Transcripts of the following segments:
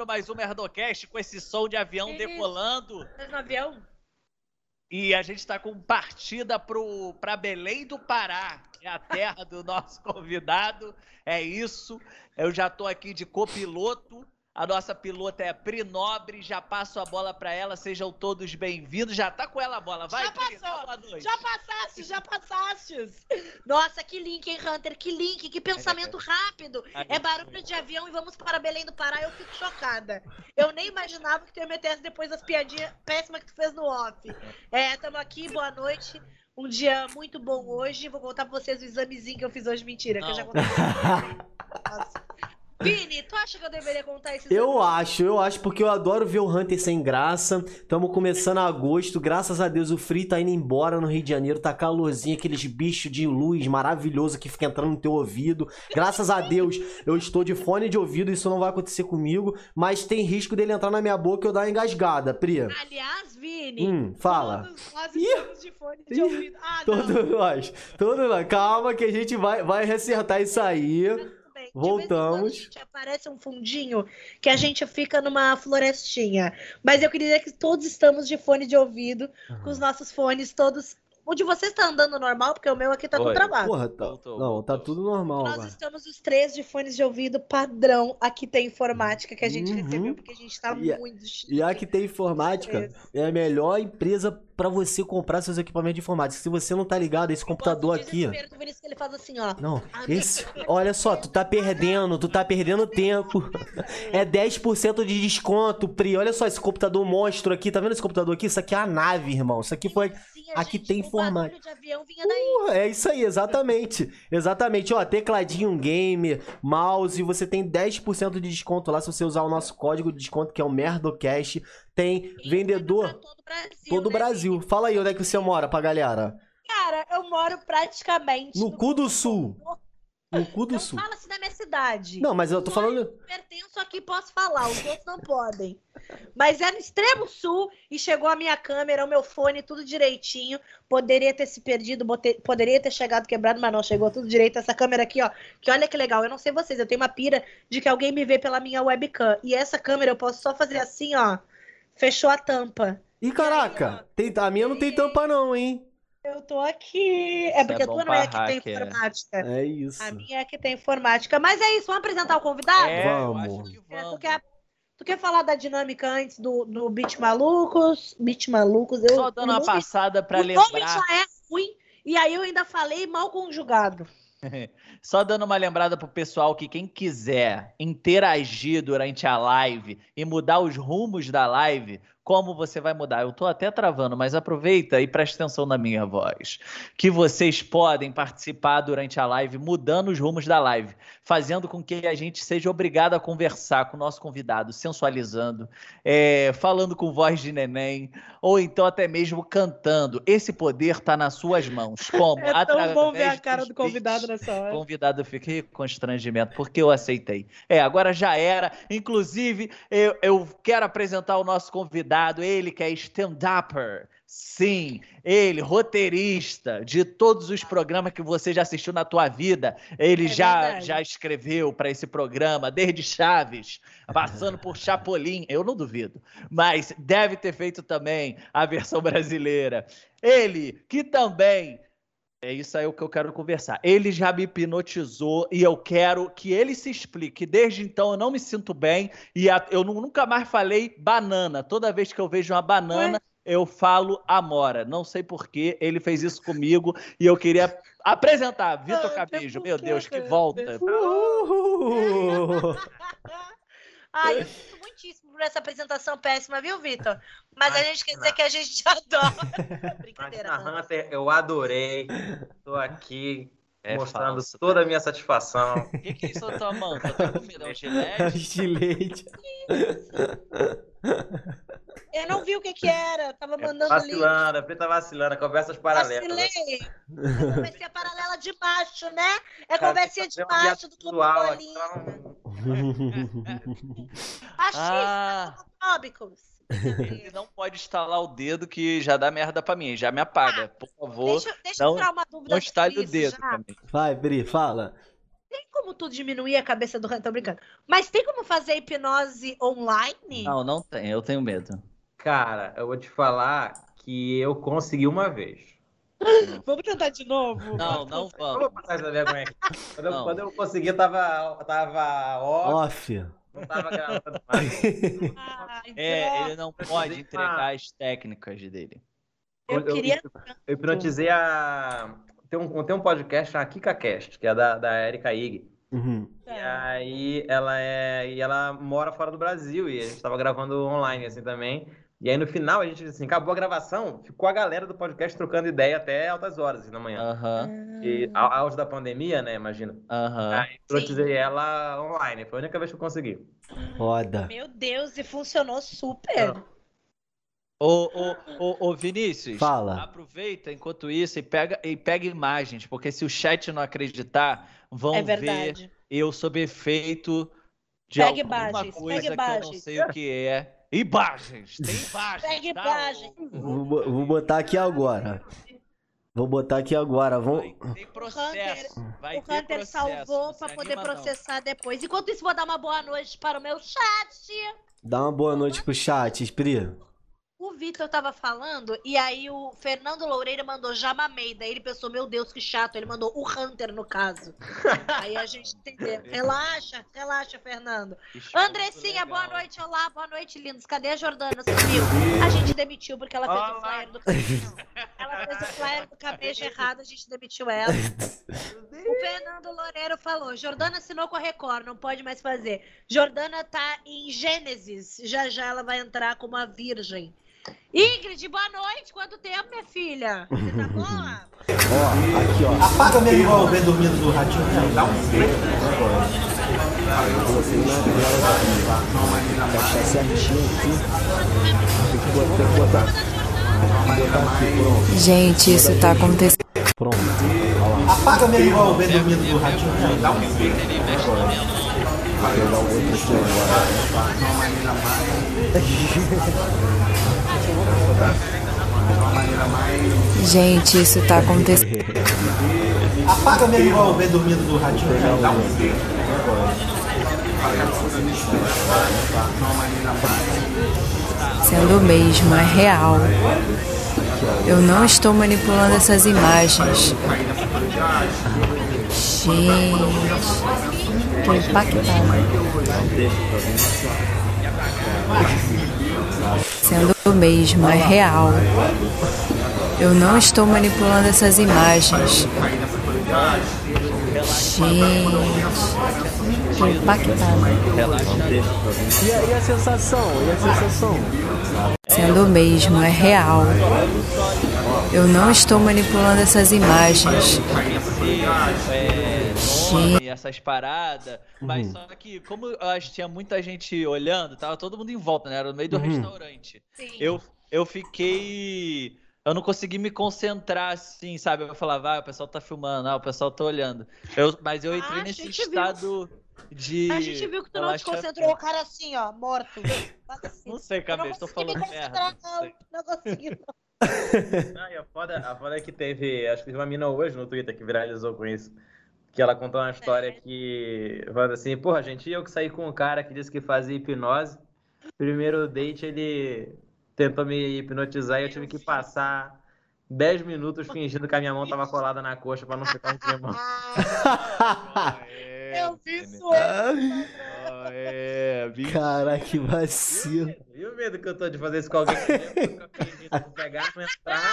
Começando mais um Merdocast com esse som de avião decolando. Tá no avião? E a gente tá com partida pro, pra Belém do Pará, que é a terra do nosso convidado. É isso. Eu já tô aqui de copiloto. A nossa pilota é a Pri Nobre. Já passo a bola pra ela. Sejam todos bem-vindos. Já tá com ela a bola. Vai, Já Pri, passou. Já passaste, já passaste. Nossa, que link, hein, Hunter? Que link, que pensamento rápido. É barulho de avião e vamos para Belém do Pará. Eu fico chocada. Eu nem imaginava que tu ia meter essa depois das piadinhas péssimas que tu fez no off. É, tamo aqui, boa noite. Um dia muito bom hoje. Vou contar pra vocês o examezinho que eu fiz hoje. Mentira, que eu já Não. contei. Vini, tu acha que eu deveria contar esse Eu acho, eu acho, porque eu adoro ver o Hunter sem graça. Tamo começando agosto, graças a Deus o frio tá indo embora no Rio de Janeiro, tá calorzinho, aqueles bichos de luz maravilhoso que fica entrando no teu ouvido. Graças a Deus eu estou de fone de ouvido, isso não vai acontecer comigo, mas tem risco dele entrar na minha boca e eu dar uma engasgada, Pri. Aliás, Vini. Hum, fala. Todos nós estamos de fone de Ih. ouvido. Ah, não. Todos nós, todos nós. Calma que a gente vai, vai resertar isso aí. De Voltamos. aparece um fundinho que a gente fica numa florestinha. Mas eu queria dizer que todos estamos de fone de ouvido, com os nossos fones todos. O de vocês tá andando normal, porque o meu aqui tá tudo Oi. travado. Porra, tá, Voltou, não, voltou. tá tudo normal Nós agora. estamos os três de fones de ouvido padrão. Aqui tem informática que a gente Uhum. recebeu, porque a gente tá E muito chique. E a que tem informática é a melhor empresa pra você comprar seus equipamentos de informática. Se você não tá ligado, esse computador aqui. desespero do Vinícius que ele faz assim, ó. Não, Amigo. esse. Olha só, tu tá perdendo, tu tá perdendo tempo. É 10% de desconto, Pri. Olha só esse computador monstro aqui. Tá vendo esse computador aqui? Isso aqui é a nave, irmão. Isso aqui foi. Aqui tem informática. Porra, é isso aí, exatamente. Exatamente. Ó, tecladinho gamer, mouse, você tem 10% de desconto lá se você usar o nosso código de desconto que é o Merdocast. Tem E vendedor. Todo o Brasil. Todo o né, Brasil. Fala aí onde é que você mora pra galera. Cara, eu moro praticamente No cu do sul. No cu do Não sul. fala-se da minha cidade. Não, mas eu tô Só falando. eu pertenço aqui, posso falar, os outros não podem. Mas é no extremo sul e chegou a minha câmera, o meu fone, tudo direitinho. Poderia ter se perdido, bote- poderia ter chegado quebrado, mas não, chegou tudo direito. Essa câmera aqui, ó, que olha que legal. Eu não sei vocês, eu tenho uma pira de que alguém me vê pela minha webcam. E essa câmera eu posso só fazer assim, ó. Fechou a tampa. Ih, caraca, tem, a minha não tem tampa, não, hein? Eu tô aqui. É Isso porque é a tua não é que tem hacker. informática. É isso. A minha é que tem informática. Mas é isso, vamos apresentar o convidado? É, Vamos. que É, vamos. tu, quer, tu quer falar da dinâmica antes do, do Beat Malucos? Beat Malucos, eu. Só dando o uma nome- passada pra o nome lembrar. já é ruim, e aí eu ainda falei mal conjugado. Só dando uma lembrada pro pessoal que quem quiser interagir durante a live e mudar os rumos da live, como você vai mudar? Eu tô até travando, mas aproveita e presta atenção na minha voz. Que vocês podem participar durante a live, mudando os rumos da live, fazendo com que a gente seja obrigado a conversar com o nosso convidado, sensualizando, é, falando com voz de neném, ou então até mesmo cantando. Esse poder tá nas suas mãos. Como? É tão bom ver a cara do convidado nessa hora. convidado fica que constrangimento, porque eu aceitei. É, agora já era. Inclusive, eu, eu quero apresentar o nosso convidado, ele que é stand-upper. Sim, ele, roteirista de todos os programas que você já assistiu na tua vida. Ele É já, verdade. já escreveu para esse programa, desde Chaves, passando por Chapolin. Eu não duvido, mas deve ter feito também a versão brasileira. Ele, que também é isso aí o que eu quero conversar. Ele já me hipnotizou e eu quero que ele se explique. Desde então eu não me sinto bem e a- eu nu- nunca mais falei banana. Toda vez que eu vejo uma banana, eu falo amora. Não sei por que ele fez isso comigo e eu queria apresentar Vitor Ah, Capijo. por Meu Deus, que volta. Uhul. Ai, eu sinto muitíssimo por essa apresentação péssima, viu, Vitor? Mas a gente quer dizer que a gente te adora. Brincadeira, Imagina. Hunter, eu adorei. Tô aqui É mostrando falso, toda a minha satisfação. O que, que é isso na tua mão? Tá com medo, é um gilete? Estilete. Eu não vi o que que era. Tava É mandando link. vacilando, a Pri tá vacilando, conversas paralelas. Vacilei. É conversinha paralela de macho, né? É Cara, conversinha de macho do clube bolinha. Ah, homofóbicos. ele não pode estalar o dedo que já dá merda pra mim, já me apaga. Por favor, Deixa, deixa eu não- tirar uma dúvida. não estale o dedo já. também. Vai, Bri, fala. Como tu diminuir a cabeça do? Tô brincando. Mas tem como fazer hipnose online? Não, não tem, eu tenho medo. Cara, eu vou te falar que eu consegui uma vez. Vamos tentar de novo? Não, não Eu vou vamos. passar essa vergonha aqui. Quando eu, quando eu consegui, eu tava, tava ó, Off. não tava gravando mais. Ai, É, ele não pode entregar as técnicas dele. Eu queria. Eu hipnotizei a. Tem um, tem um podcast, a KikaCast, que é da, da Erika Ig. Uhum. E aí ela é. E ela mora fora do Brasil e a gente tava gravando online assim também. E aí no final a gente assim, acabou a gravação, ficou a galera do podcast trocando ideia até altas horas assim, da manhã. Aham, E au- auge da pandemia, né, imagina. aham. Aí hipnotizei ela online, foi a única vez que eu consegui. Foda. Meu Deus, e funcionou super. Ô, ô, ô, ô, Vinícius, Fala. aproveita enquanto isso e pega, e pega imagens, porque se o chat não acreditar, vão É ver verdade. eu sob efeito de Pegue alguma imagens, coisa pegue que eu não imagens. sei o que é. Imagens, tem imagens. Pegue tá? imagens. Vou, vou botar aqui agora. Vou botar aqui agora. Vai Vamos. ter processo. Vai o ter Hunter processo. salvou pra poder anima, não. processar depois. Enquanto isso, vou dar uma boa noite para o meu chat. Dá uma boa noite pro chat, Espri. O Vitor tava falando, e aí o Fernando Loureira mandou já mamei. Daí ele pensou, meu Deus, que chato. Ele mandou o Hunter, no caso. aí a gente entendeu. Relaxa, relaxa, Fernando. Escudo Andressinha, boa noite. Olá, boa noite, lindos. Cadê a Jordana? Sumiu. A gente demitiu porque ela fez o Olá. flyer do cabejo. Ela fez o flyer do cabejo errado, a gente demitiu ela. O Fernando Loureiro falou: Jordana assinou com a Record, não pode mais fazer. Jordana tá em Gênesis. Já já ela vai entrar como a virgem. Ingrid, boa noite. Quanto tempo, minha filha? Você tá boa? Ó, aqui, ó. Apaga mesmo igual ver dormindo do ratinho. Dá um Tá certinho aqui. Tem que botar, tem que botar. Tem que botar aqui, pronto. Gente, isso tá acontecendo. Pronto. Apaga mesmo igual ver dormindo do ratinho. Dá um Vou pegar o outro aqui agora. Gente, isso tá acontecendo. Apaga igual ver dormindo do ratinho. Dá um Sendo mesmo, é real. Eu não estou manipulando essas imagens. Gente, tô impactada. Sendo mesmo, é real. Eu não estou manipulando essas imagens. Gente, tô impactada. E a, e a sensação? E a sensação? Sendo mesmo, é real. Eu não estou manipulando essas imagens. É, nome, essas paradas. Mas só que, como eu acho que tinha muita gente olhando, tava todo mundo em volta, né? Era no meio do Uhum. restaurante. Sim. Eu, eu fiquei. Eu não consegui me concentrar assim, sabe? Eu falava, ah, o pessoal tá filmando, ah, o pessoal tá olhando. Eu, mas eu entrei Ah, nesse gente viu. estado de. A gente viu que tu não te relaxamento. concentrou, o cara assim, ó, morto. Assim. Não sei, cabeça, tô falando merda. não não. consegui, não. Não, e a foda, a foda é que teve, acho que teve uma mina hoje no Twitter que viralizou com isso. Que ela contou uma história que, falando assim, porra, gente, eu que saí com um cara que disse que fazia hipnose. Primeiro date ele tentou me hipnotizar e eu tive que passar 10 minutos fingindo que a minha mão tava colada na coxa pra não ficar um climão. Eu vi isso É, bicho. Caraca, que vacilo. E o medo que eu tô de fazer isso com alguém pegar, não entrar.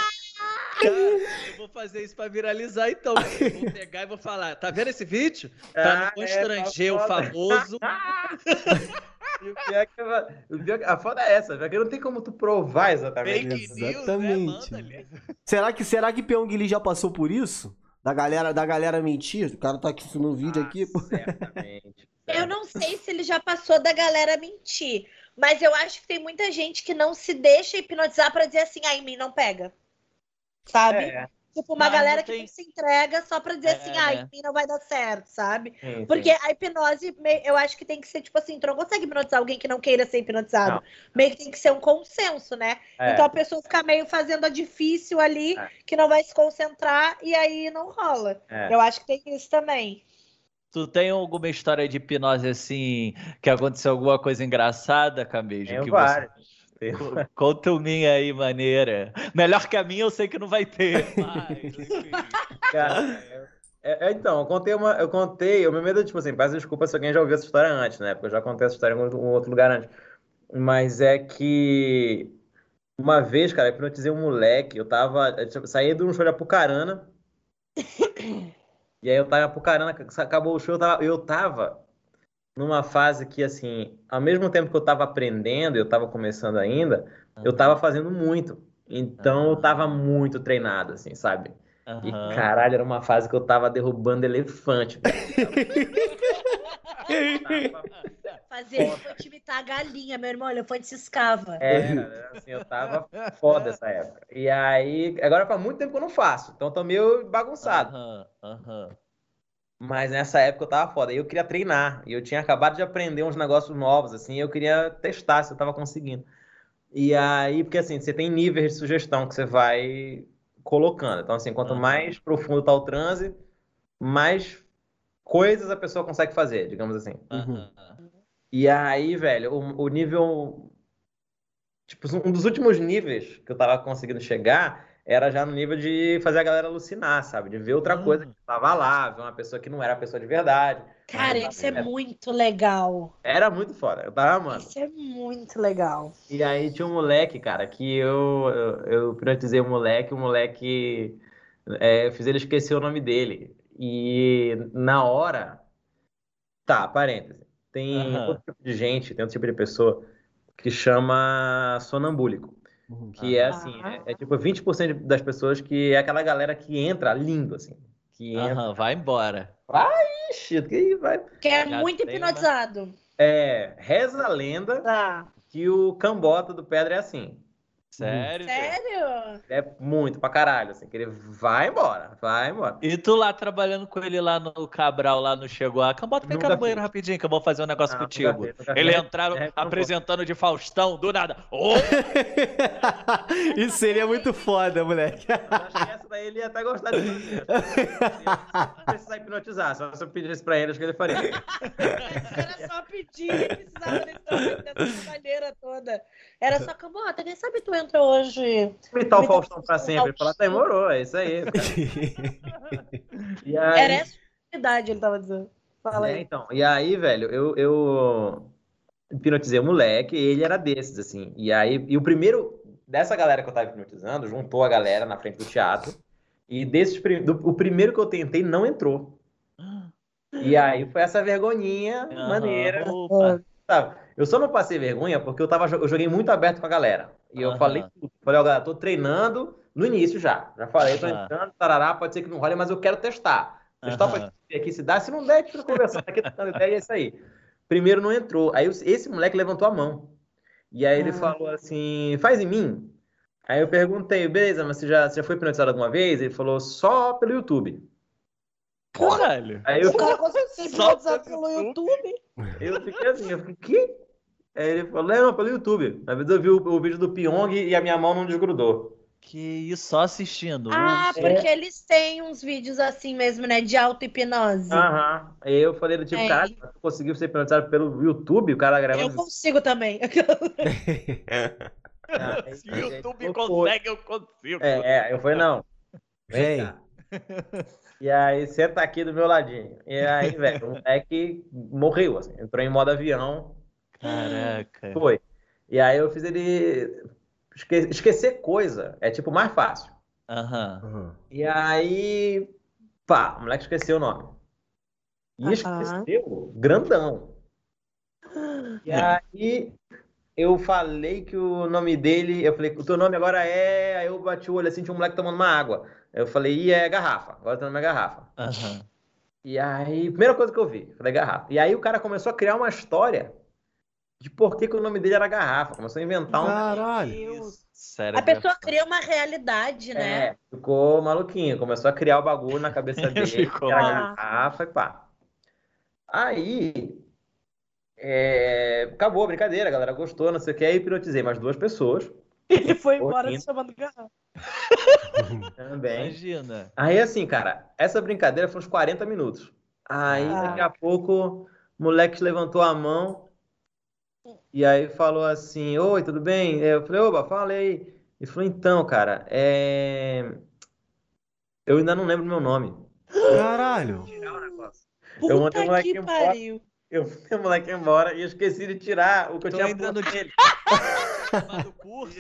Cara, eu vou fazer isso pra viralizar então. Eu vou pegar e vou falar, tá vendo esse vídeo? Pra não Ah, é, constranger tá o famoso. E o pior que eu- o pior que- a foda é essa, porque não tem como tu provar exatamente. Fake isso. news, né? Exatamente. Manda ali. Será que, será que Pyong Lee já passou por isso? Da galera, da galera mentir. O cara tá aqui no vídeo aqui, pô. Certamente. Eu não sei se ele já passou da galera mentir, mas eu acho que tem muita gente que não se deixa hipnotizar pra dizer assim, ah, em mim não pega. Sabe? É, Tipo, uma Mas galera não que tem- não se entrega só pra dizer É, assim, ah, em mim não vai dar certo, sabe? sim, Porque sim. a hipnose, eu acho que tem que ser, tipo assim, tu não consegue hipnotizar alguém que não queira ser hipnotizado. Não. Meio que tem que ser um consenso, né? É. Então a pessoa fica meio fazendo a difícil ali, É. que não vai se concentrar, e aí não rola. É. Eu acho que tem isso também. Tu tem alguma história de hipnose assim, que aconteceu alguma coisa engraçada, Camejo? Tenho que vários. Conta o minha aí, maneira. Melhor que a minha eu sei que não vai ter. Mas. Cara, é- é, então, eu contei uma. Eu contei, o meu medo, tipo assim, peço desculpa se alguém já ouviu essa história antes, né? Porque eu já contei essa história em outro, em outro lugar antes. Mas é que uma vez, cara, eu hipnotizei um moleque, eu tava. Eu saí de um show de Apucarana. E aí eu tava em Apucarana, acabou o show, eu tava, eu tava numa fase que, assim, ao mesmo tempo que eu tava aprendendo, eu tava começando ainda, eu tava fazendo muito. Então eu tava muito treinado, assim, sabe? E Aham. caralho, era uma fase que eu tava derrubando elefante. Fazer elefante imitar a galinha, meu irmão, elefante se escava. Era assim, eu tava foda essa época. E aí, agora faz muito tempo que eu não faço, então tô meio bagunçado. Aham, aham. Mas nessa época eu tava foda. E eu queria treinar. E eu tinha acabado de aprender uns negócios novos, assim, e eu queria testar se eu tava conseguindo. E aí, porque assim, você tem níveis de sugestão que você vai colocando. Então, assim, quanto mais profundo tá o transe, mais coisas a pessoa consegue fazer, digamos assim. aham. E aí, velho, o, o nível. Tipo, um dos últimos níveis que eu tava conseguindo chegar era já no nível de fazer a galera alucinar, sabe? De ver outra Hum. coisa que tava lá, ver uma pessoa que não era a pessoa de verdade. Cara, isso é muito legal. Era muito foda, eu tava amando. Isso é muito legal. E aí tinha um moleque, cara, que eu, eu, eu hipnotizei o moleque, o moleque. É, eu fiz ele esquecer o nome dele. E na hora. Tá, parêntese. Tem outro tipo de gente, tem outro tipo de pessoa que chama sonambúlico. Que é assim, é, é tipo 20% das pessoas que é aquela galera que entra lindo, assim. Que entra. Aham, vai embora. Ixi, que vai. Que é Já muito hipnotizado. É, reza a lenda Tá. que o cambota do Pedra é assim. Sério? Sério? É muito pra caralho, assim, que ele vai embora, vai embora. E tu lá trabalhando com ele lá no Cabral, lá no Chegou a Cambota, vem cá Nunca no banheiro rapidinho que eu vou fazer um negócio Ah, nunca contigo. fiz, nunca Ele fiz. entraram É, apresentando de Faustão, do nada. Ô, Isso seria muito foda, moleque. Eu acho que essa daí ele ia até gostar de mim. Não precisar hipnotizar, só se eu pedisse pra ele, acho que ele faria. Era só pedir, ele precisava desse dessa trabalheira toda. Era só, Cambota, quem sabe tu entra hoje? Imitar o Faustão pra sempre. Ele fala, demorou, é isso aí. E aí, Era essa a idade, ele tava dizendo. Fala É, aí. então, e aí, velho, eu, eu hipnotizei o moleque, e ele era desses, assim. E aí, e o primeiro dessa galera que eu tava hipnotizando, juntou a galera na frente do teatro. E desses, do, o primeiro que eu tentei não entrou. E aí foi essa vergonhinha Aham, maneira. opa. Sabe? Eu só não passei vergonha porque eu, tava, eu joguei muito aberto com a galera. E eu Aham. falei tudo. Falei, ó, galera, tô treinando no início já. Já falei, tô entrando, tarará, pode ser que não role, mas eu quero testar. Testar Aham. pra ver aqui se dá. Se não der, a gente fica conversando aqui, trocando ideia, e é isso aí. Primeiro não entrou. Aí esse moleque levantou a mão. E aí ele Ah. falou assim, faz em mim. Aí eu perguntei, beleza, mas você já, você já foi hipnotizado alguma vez? Ele falou, só pelo YouTube. Caralho. Aí eu, O cara consegue ser Só pelo pelo YouTube? eu fiquei assim, eu fiquei, que? Aí ele falou, não, pelo YouTube. Às vezes eu vi o, o vídeo do Pyong e a minha mão não desgrudou. Que isso, só assistindo. Ah, É. porque eles têm uns vídeos assim mesmo, né? De auto-hipnose. Aham. Aí eu falei do tipo, É. caralho, tu conseguiu ser hipnotizado pelo YouTube? O cara Eu gravando. consigo também. Aí- Se o YouTube aí- consegue, eu consigo. É, é, eu falei, não. Vem Vem. cá. E aí, senta aqui do meu ladinho. E aí, velho, o moleque morreu, assim, entrou em modo avião, Caraca. foi. E aí eu fiz ele esque- esquecer coisa, é tipo mais fácil. Aham. E aí, pá, o moleque esqueceu o nome. E Aham. esqueceu grandão. E aí eu falei que o nome dele, eu falei, o teu nome agora é. Aí eu bati o olho assim, tinha um moleque tomando uma água. Eu falei, e é garrafa, agora tá na minha garrafa. Aham. E aí, primeira coisa que eu vi, falei garrafa. E aí o cara começou a criar uma história de por que, que o nome dele era garrafa. Começou a inventar um. Caralho. Sério. A pessoa cria uma realidade, né? É, ficou maluquinho, começou a criar o bagulho na cabeça dele, Ficou era maluco. garrafa e pá. Aí, é, acabou a brincadeira, a galera gostou, não sei o que, aí hipnotizei mais duas pessoas Ele foi embora se chamando garrafa. também. Imagina. Aí, assim, cara, essa brincadeira foi uns 40 minutos. Aí, Ah. daqui a pouco, o moleque levantou a mão e aí falou assim: Oi, tudo bem? Eu falei: Oba, fala aí. Ele falou: Então, cara, é... eu ainda não lembro meu nome. Caralho. Eu mandei o Puta moleque que embora. pariu. Eu fui o moleque embora e eu esqueci de tirar o que eu Tô tinha no- nele. Chamado curso.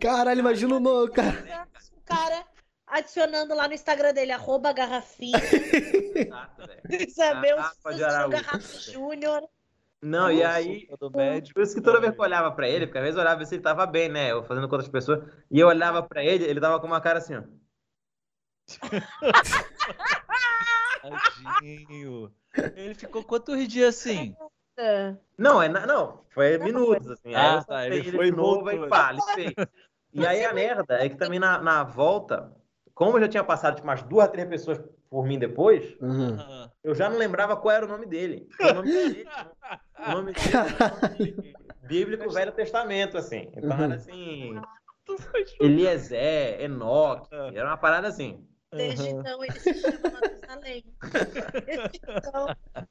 Caralho, imagina o nome, cara. O cara adicionando lá no Instagram dele, arroba garrafinha. Exato, velho. Saber o Araújo. Garrafa Júnior. Não, e aí, por isso que toda vez que eu olhava pra ele, porque às vezes eu olhava ver se ele tava bem, né? Eu fazendo com outras pessoas, e eu olhava pra ele, ele tava com uma cara assim, ó. Tadinho. Ele ficou quantos dias assim? Não, é, não, foi minutos, assim. Aí Ah, eu tá, soltei ele foi e de novo, voltou. aí pá, listei. E aí a merda é que também na, na volta, como eu já tinha passado tipo, umas duas, três pessoas por mim depois, Uhum. Ah, eu já não lembrava qual era o nome dele. O nome dele, o nome dele era um nome bíblico Velho Testamento, assim. Então era assim. Eliezer, Enoque, era uma parada assim. Desde então ele se chama Matusalém. Desde então,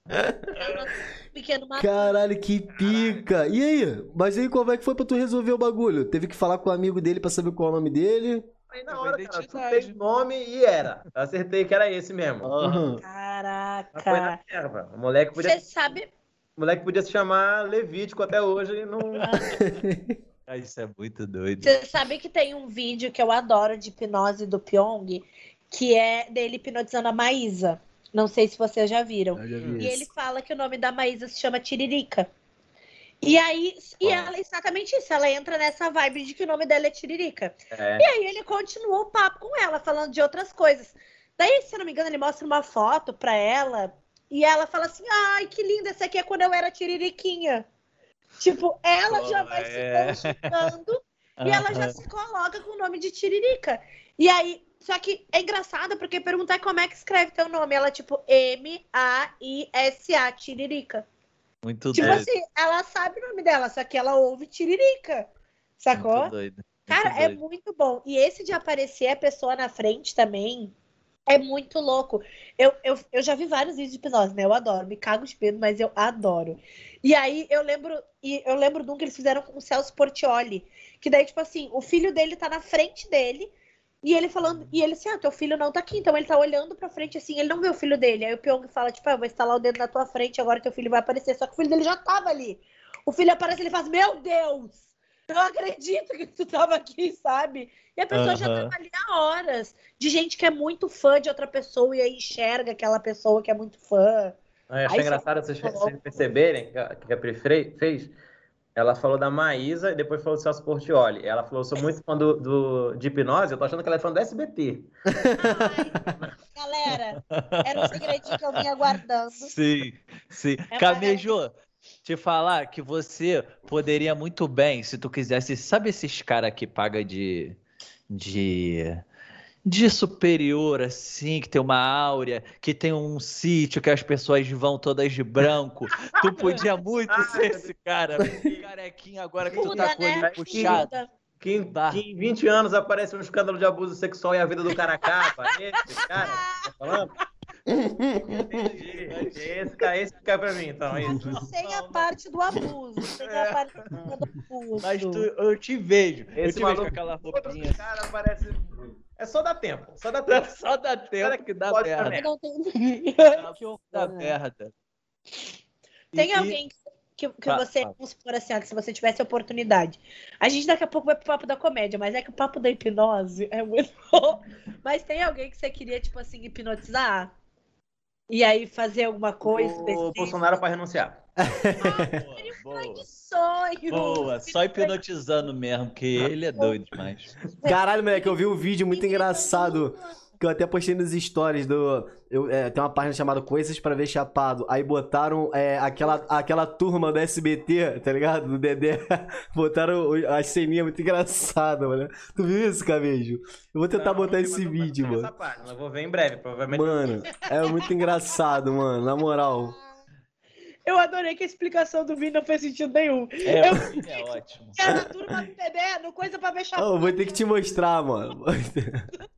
é o nosso pequeno Matusalém. Caralho, que pica. E aí? Mas aí como é que foi pra tu resolver o bagulho? Teve que falar com o amigo dele pra saber qual é o nome dele? Aí na hora, cara, o nome e era. Eu acertei que era esse mesmo. Uhum. Mas foi na Caraca. O moleque podia, Você sabe. o moleque podia se chamar Levítico até hoje e não. Ah, Isso é muito doido. Você sabe que tem um vídeo que eu adoro de hipnose do Pyong, que é dele hipnotizando a Maísa. Não sei se vocês já viram. Já vi E ele isso. fala que o nome da Maísa se chama Tiririca. E aí, e ela exatamente isso, ela entra nessa vibe de que o nome dela é Tiririca. É. E aí ele continua o papo com ela, falando de outras coisas. Daí, se eu não me engano, ele mostra uma foto pra ela e ela fala assim: ai, que linda, essa aqui é quando eu era Tiririquinha. Tipo, ela já vai É. se consultando e ela já se coloca com o nome de Tiririca. E aí, só que é engraçado porque perguntar como é que escreve teu nome. Ela, tipo, M-A-I-S-A, Tiririca. Muito Tipo doido. assim, ela sabe o nome dela, só que ela ouve Tiririca. Sacou? Muito doido. Muito Cara, é doido. muito bom. E esse de aparecer a pessoa na frente também é muito louco. Eu, eu, eu já vi vários vídeos de hipnose, né? Eu adoro, me cago de medo, mas eu adoro. E aí eu lembro, e eu lembro de um que eles fizeram com o Celso Portioli, que daí, tipo assim, o filho dele tá na frente dele, e ele falando, e ele assim, ah, teu filho não tá aqui, então ele tá olhando pra frente assim, ele não vê o filho dele. Aí o Pyong fala, tipo, ah, eu vou instalar o dedo na tua frente, agora teu filho vai aparecer. Só que o filho dele já tava ali. O filho aparece, ele faz, meu Deus! Eu não acredito que tu tava aqui, sabe? E a pessoa já Aham. tava ali há horas. De gente que é muito fã de outra pessoa e aí enxerga aquela pessoa que é muito fã. Eu achei Aí engraçado vocês, vocês perceberem que a, que a Pri fez. Ela falou da Maísa e depois falou do Celso Portioli. Ela falou, sou muito fã do, do- de hipnose, eu tô achando que ela é fã do SBT. Ai, galera, era um segredinho que eu vinha guardando. Sim, sim. É Camejo, te falar que você poderia muito bem, se tu quisesse, sabe esses caras que paga de, de, de superior, assim, que tem uma áurea, que tem um sítio que as pessoas vão todas de branco. Tu podia muito ser esse cara, carequinha agora que tu Muda, tá com ele né? puxado. Que, em- que em 20 anos aparece um escândalo de abuso sexual e a vida do cara acaba. Esse cara, tá falando? Entendi. Esse, cara, esse fica pra mim, então. é Isso. Sem a parte do abuso. Sem a parte do abuso. Mas tu- eu te vejo, eu Esse te vejo com maluco- aquela roupinha. cara parece. É só dar tempo. Só dar tempo. Só dá tempo que dá merda. tem... que horror, Dá né? merda. Tem E- alguém que, que, Fala, você, fala. vamos supor assim, ó, que se você tivesse oportunidade. A gente daqui a pouco vai pro papo da comédia, mas é que o papo da hipnose é muito bom. Mas tem alguém que você queria, tipo assim, hipnotizar? E aí fazer alguma coisa. O específica. Bolsonaro para renunciar. Boa, Que boa. sonho! Boa, só hipnotizando mesmo, porque ele é doido demais. Caralho, moleque, eu vi um vídeo muito engraçado que eu até postei nos stories do. Eu, é, tem uma página chamada Coisas pra Ver Chapado. Aí botaram é, aquela, aquela turma do SBT, tá ligado? Do Dedé. Botaram a ceninha muito engraçada, mano. Tu viu isso, Camejo? Eu vou tentar Não, botar não esse vídeo, mano. Essa página, eu vou ver em breve, provavelmente. Mano, é muito engraçado, mano. Na moral. Eu adorei que a explicação do Vini não fez sentido nenhum. É, Eu- é ótimo. Cara, turma do Dedé, no coisa pra ver chapado. eu vou ter que te mostrar, mano.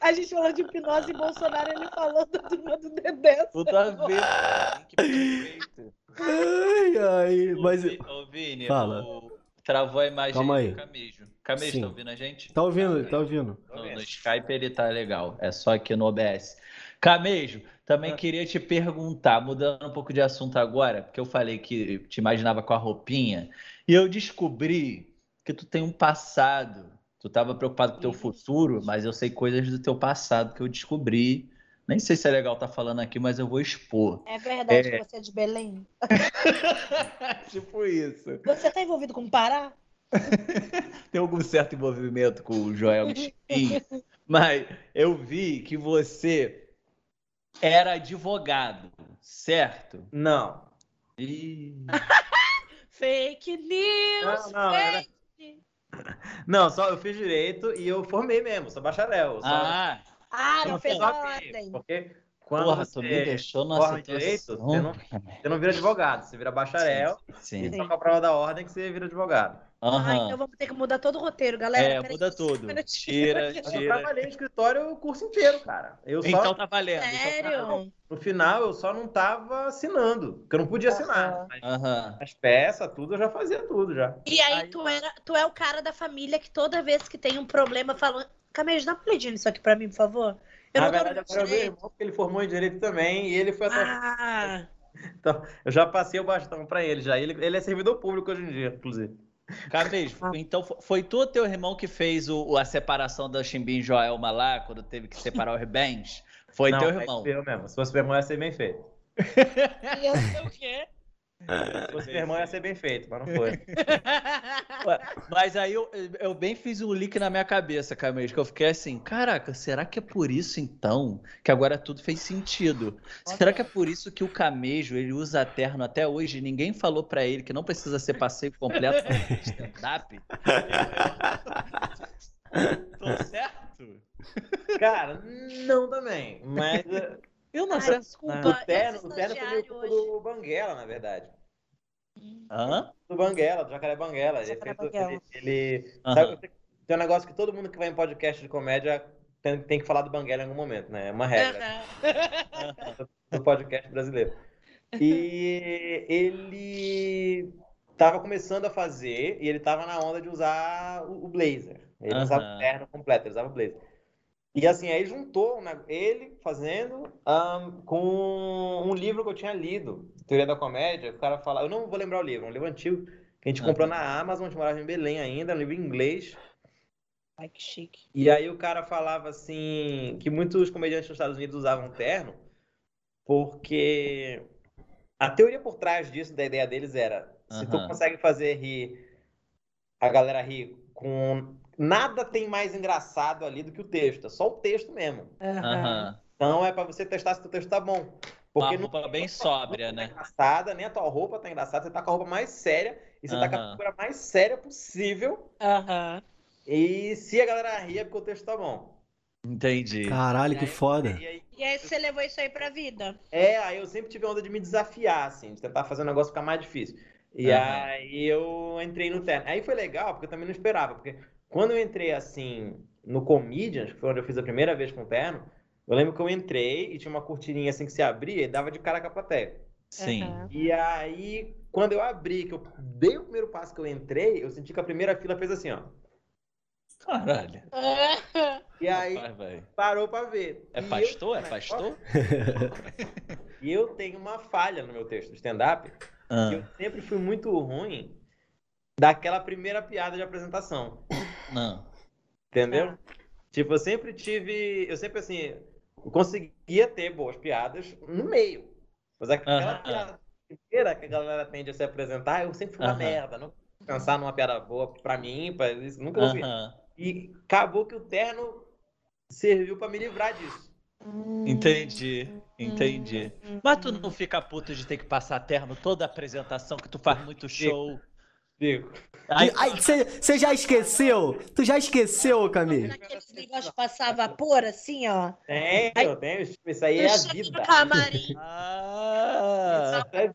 A gente falou de hipnose e Bolsonaro, ele falou da turma do Dedé. Tudo a ver, cara. Que perfeito. Ai, ai. Mas. Ô, Vi- Ô, Vini, Fala. o- travou a imagem Calma aí. do Camejo. Camejo, Sim. tá ouvindo a gente? Tá ouvindo? Tá ouvindo? No, no Skype ele tá legal, é só aqui no OBS. Camejo, também Ah. queria te perguntar, mudando um pouco de assunto agora, porque eu falei que te imaginava com a roupinha, e eu descobri que tu tem um passado. Tu estava preocupado com o teu futuro, mas eu sei coisas do teu passado que eu descobri. Nem sei se é legal estar falando aqui, mas eu vou expor. É verdade É. que você é de Belém? tipo isso. Você tá envolvido com o Pará? tem algum certo envolvimento com o Joel Michim, mas eu vi que você era advogado, certo? Não. Ih, Fake news! Não, não, era- fake. Não, só eu fiz direito e eu formei mesmo, sou bacharel. Só, ah, Ah, não Não, fez ordem. Porque quando porra, você tu me deixou numa forma situação. direito, você não, você não vira advogado, você vira bacharel Sim. e só com a prova da ordem que você vira advogado. Ah, Aham. então vamos ter que mudar todo o roteiro, galera. É, Peraí, muda tudo. Tira, Mas eu tira. trabalhei no escritório o curso inteiro, cara. Eu só, Então tá valendo. então tá- Sério? no final, eu só não tava assinando, porque eu não podia assinar. Aham. As peças, tudo, eu já fazia tudo já. E aí, Aí- Tu, era, tu é o cara da família que toda vez que tem um problema fala. Camejo, dá uma olhadinha nisso aqui pra mim, por favor. Eu Na verdade, agora é meu direito. irmão, porque ele formou em direito também, e ele foi até. Ah, Então, eu já passei o bastão pra ele já. Ele, ele é servidor público hoje em dia, inclusive. Cabejo, então fo- foi tu ou teu irmão que fez o, a separação da Chimbim Joelma lá, quando teve que separar os bens? Foi não, teu é irmão. Eu mesmo. Se fosse meu irmão, ia ser bem feito. ia ser o quê? Se fosse meu irmão, ia ser bem feito, mas não foi. Mas aí eu, eu bem fiz um link na minha cabeça, Camejo, que eu fiquei assim, caraca, será que é por isso então que agora tudo fez sentido? Será que é por isso que o Camejo, ele usa terno até hoje e ninguém falou pra ele que não precisa ser passeio completo pra fazer stand-up? Tô certo? Cara, não também. Mas eh, Eu não sei. desculpa. o terno, o terno foi meio culpa do Banguela, na verdade. Hã? Do Banguela, do Jacaré Banguela. Ele, Jacaré fez- Banguela. ele, sabe, tem um negócio que todo mundo que vai em podcast de comédia tem, tem que falar do Banguela em algum momento, né? É uma regra. Do podcast brasileiro. E ele tava começando a fazer e ele tava na onda de usar o o blazer. Ele usava o terno completo, ele usava o blazer. E assim, aí juntou né, ele fazendo ahn, com um livro que eu tinha lido, Teoria da Comédia, que o cara fala, eu não vou lembrar o livro, é um livro antigo, que a gente Aham. comprou na Amazon, a gente morava em Belém ainda, um livro em inglês. Ai, que chique. E aí o cara falava assim que muitos comediantes nos Estados Unidos usavam terno porque a teoria por trás disso, da ideia deles era se tu Aham. consegue fazer rir a galera rir com nada tem mais engraçado ali do que o texto, é só o texto mesmo. Aham. Então é pra você testar se o texto tá bom. Uma Porque não roupa bem sóbria, né? engraçada, nem a tua roupa tá engraçada, você tá com a roupa mais séria e você tá com a figura mais séria possível. Aham. E se a galera rir é porque o texto tá bom. Entendi. Caralho, que foda. e aí- E aí você levou isso aí pra vida? É, aí eu sempre tive a onda de me desafiar, assim, de tentar fazer o negócio ficar mais difícil. E Aham. aí eu entrei no terno. Aí foi legal, porque eu também não esperava, porque quando eu entrei, assim, no Comedians, que foi onde eu fiz a primeira vez com o terno, eu lembro que eu entrei e tinha uma cortininha assim que se abria e dava de cara com a plateia. Sim. Aham. E aí, quando eu abri, que eu dei o primeiro passo que eu entrei, eu senti que a primeira fila fez assim, ó. Caralho. E aí Rapaz, parou pra ver. É E eu pastor? É tinha um pastor? E eu tenho uma falha no meu texto do stand-up, Ah, que eu sempre fui muito ruim daquela primeira piada de apresentação. Não. Entendeu? Tipo, eu sempre tive. Eu sempre assim. eu conseguia ter boas piadas no meio. Mas aquela Aham. piada inteira que a galera tende a se apresentar, eu sempre fui uma Aham. merda. Não pensar numa piada boa pra mim, pra isso, nunca ouvi. Aham. E acabou que o terno serviu pra me livrar disso. Entendi, entendi. Mas tu não fica puto de ter que passar terno toda a apresentação que tu faz muito show. Aí, Você já esqueceu? Tu já esqueceu, Camille? Naqueles negócios de passar vapor, assim, ó. Tenho, tenho. Isso aí é a vida. camarim, Ah, é.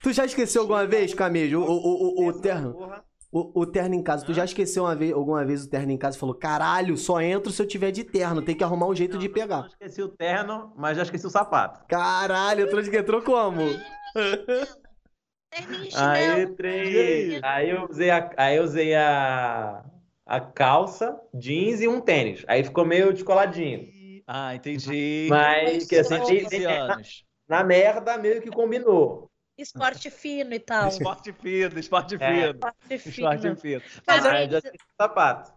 Tu já esqueceu alguma vez, Camille? O, o, o, o, terno? O, o terno em casa. Tu já esqueceu uma vez, alguma vez o terno em casa e falou: caralho, só entro se eu tiver de terno. Tem que arrumar um jeito de pegar. esqueci o terno, mas já esqueci o sapato. Caralho, entrou de entrou como? Aí entrei. Aí eu usei a, aí eu usei a, a calça, jeans e um tênis. Aí ficou meio descoladinho. ah, entendi. Mas que assim, Nossa, tem- 15 tem- anos. na merda meio que combinou. Esporte fino e tal. Esporte fino, esporte É. fino. Esporte Esporte fino. fino. Mas Mas aí, já esqueci o sapato.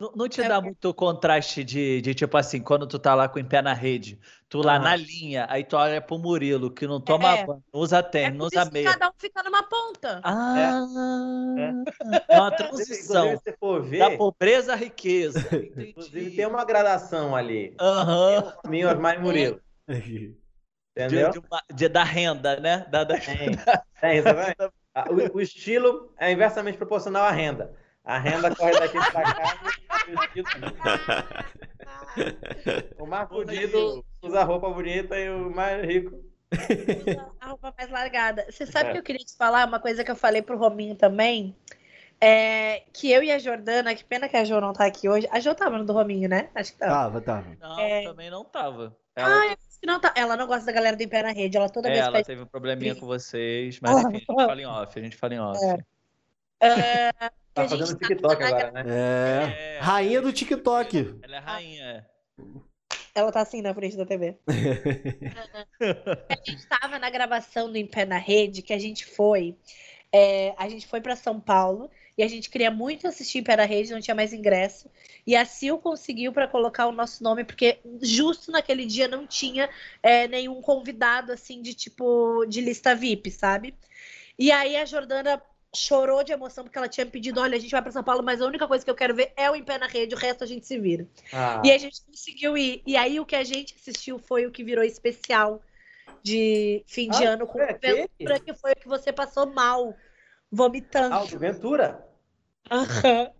Não, não te É dá muito contraste de, de, tipo assim, quando tu tá lá com o pé na rede, tu lá na linha, aí tu olha pro Murilo, que não toma É. banho, não usa é tênis, não por usa isso que meia. cada um fica numa ponta. Ah, É. é uma transição se for da ver, pobreza à riqueza. inclusive tem uma gradação ali. Aham. Mim, mais Murilo. De, Entendeu? de uma- de- da renda, né? Da, da... Tem, tem, exatamente. O, o estilo é inversamente proporcional à renda. A renda corre daqui pra cá e o mais fudido usa roupa bonita e o mais rico. Usa a roupa mais largada. Você sabe É. que eu queria te falar uma coisa que eu falei pro Rominho também? É que eu e a Jordana, que pena que a Jo não tá aqui hoje. A Jo tava no do Rominho, né? Acho que tava. Tava, tava. Não, É. também não tava. Ah, Ela, eu acho que não tá. Ela não gosta da galera do Em Pé na Rede. Ela toda é, vez ela pede. teve um probleminha com vocês, mas enfim, a gente fala em off, a gente fala em off. É, que Tá fazendo tava TikTok na agora, né? É. É, Rainha do TikTok. Ela é rainha. Ela tá assim na frente da TV. a gente tava na gravação do Em Pé na Rede, que a gente foi. é, a gente foi pra São Paulo e a gente queria muito assistir Em Pé na Rede, não tinha mais ingresso. E a Sil conseguiu pra colocar o nosso nome, porque justo naquele dia não tinha é, nenhum convidado assim de tipo de lista VIP, sabe? E aí a Jordana chorou de emoção porque ela tinha pedido: olha, a gente vai pra São Paulo, mas a única coisa que eu quero ver é o Em Pé na Rede, o resto a gente se vira. Ah, E a gente conseguiu ir. E aí o que a gente assistiu foi o que virou especial de fim de Ah, ano com aquele? Ventura, que foi o que você passou mal, vomitando. Aldo Ventura? Aham.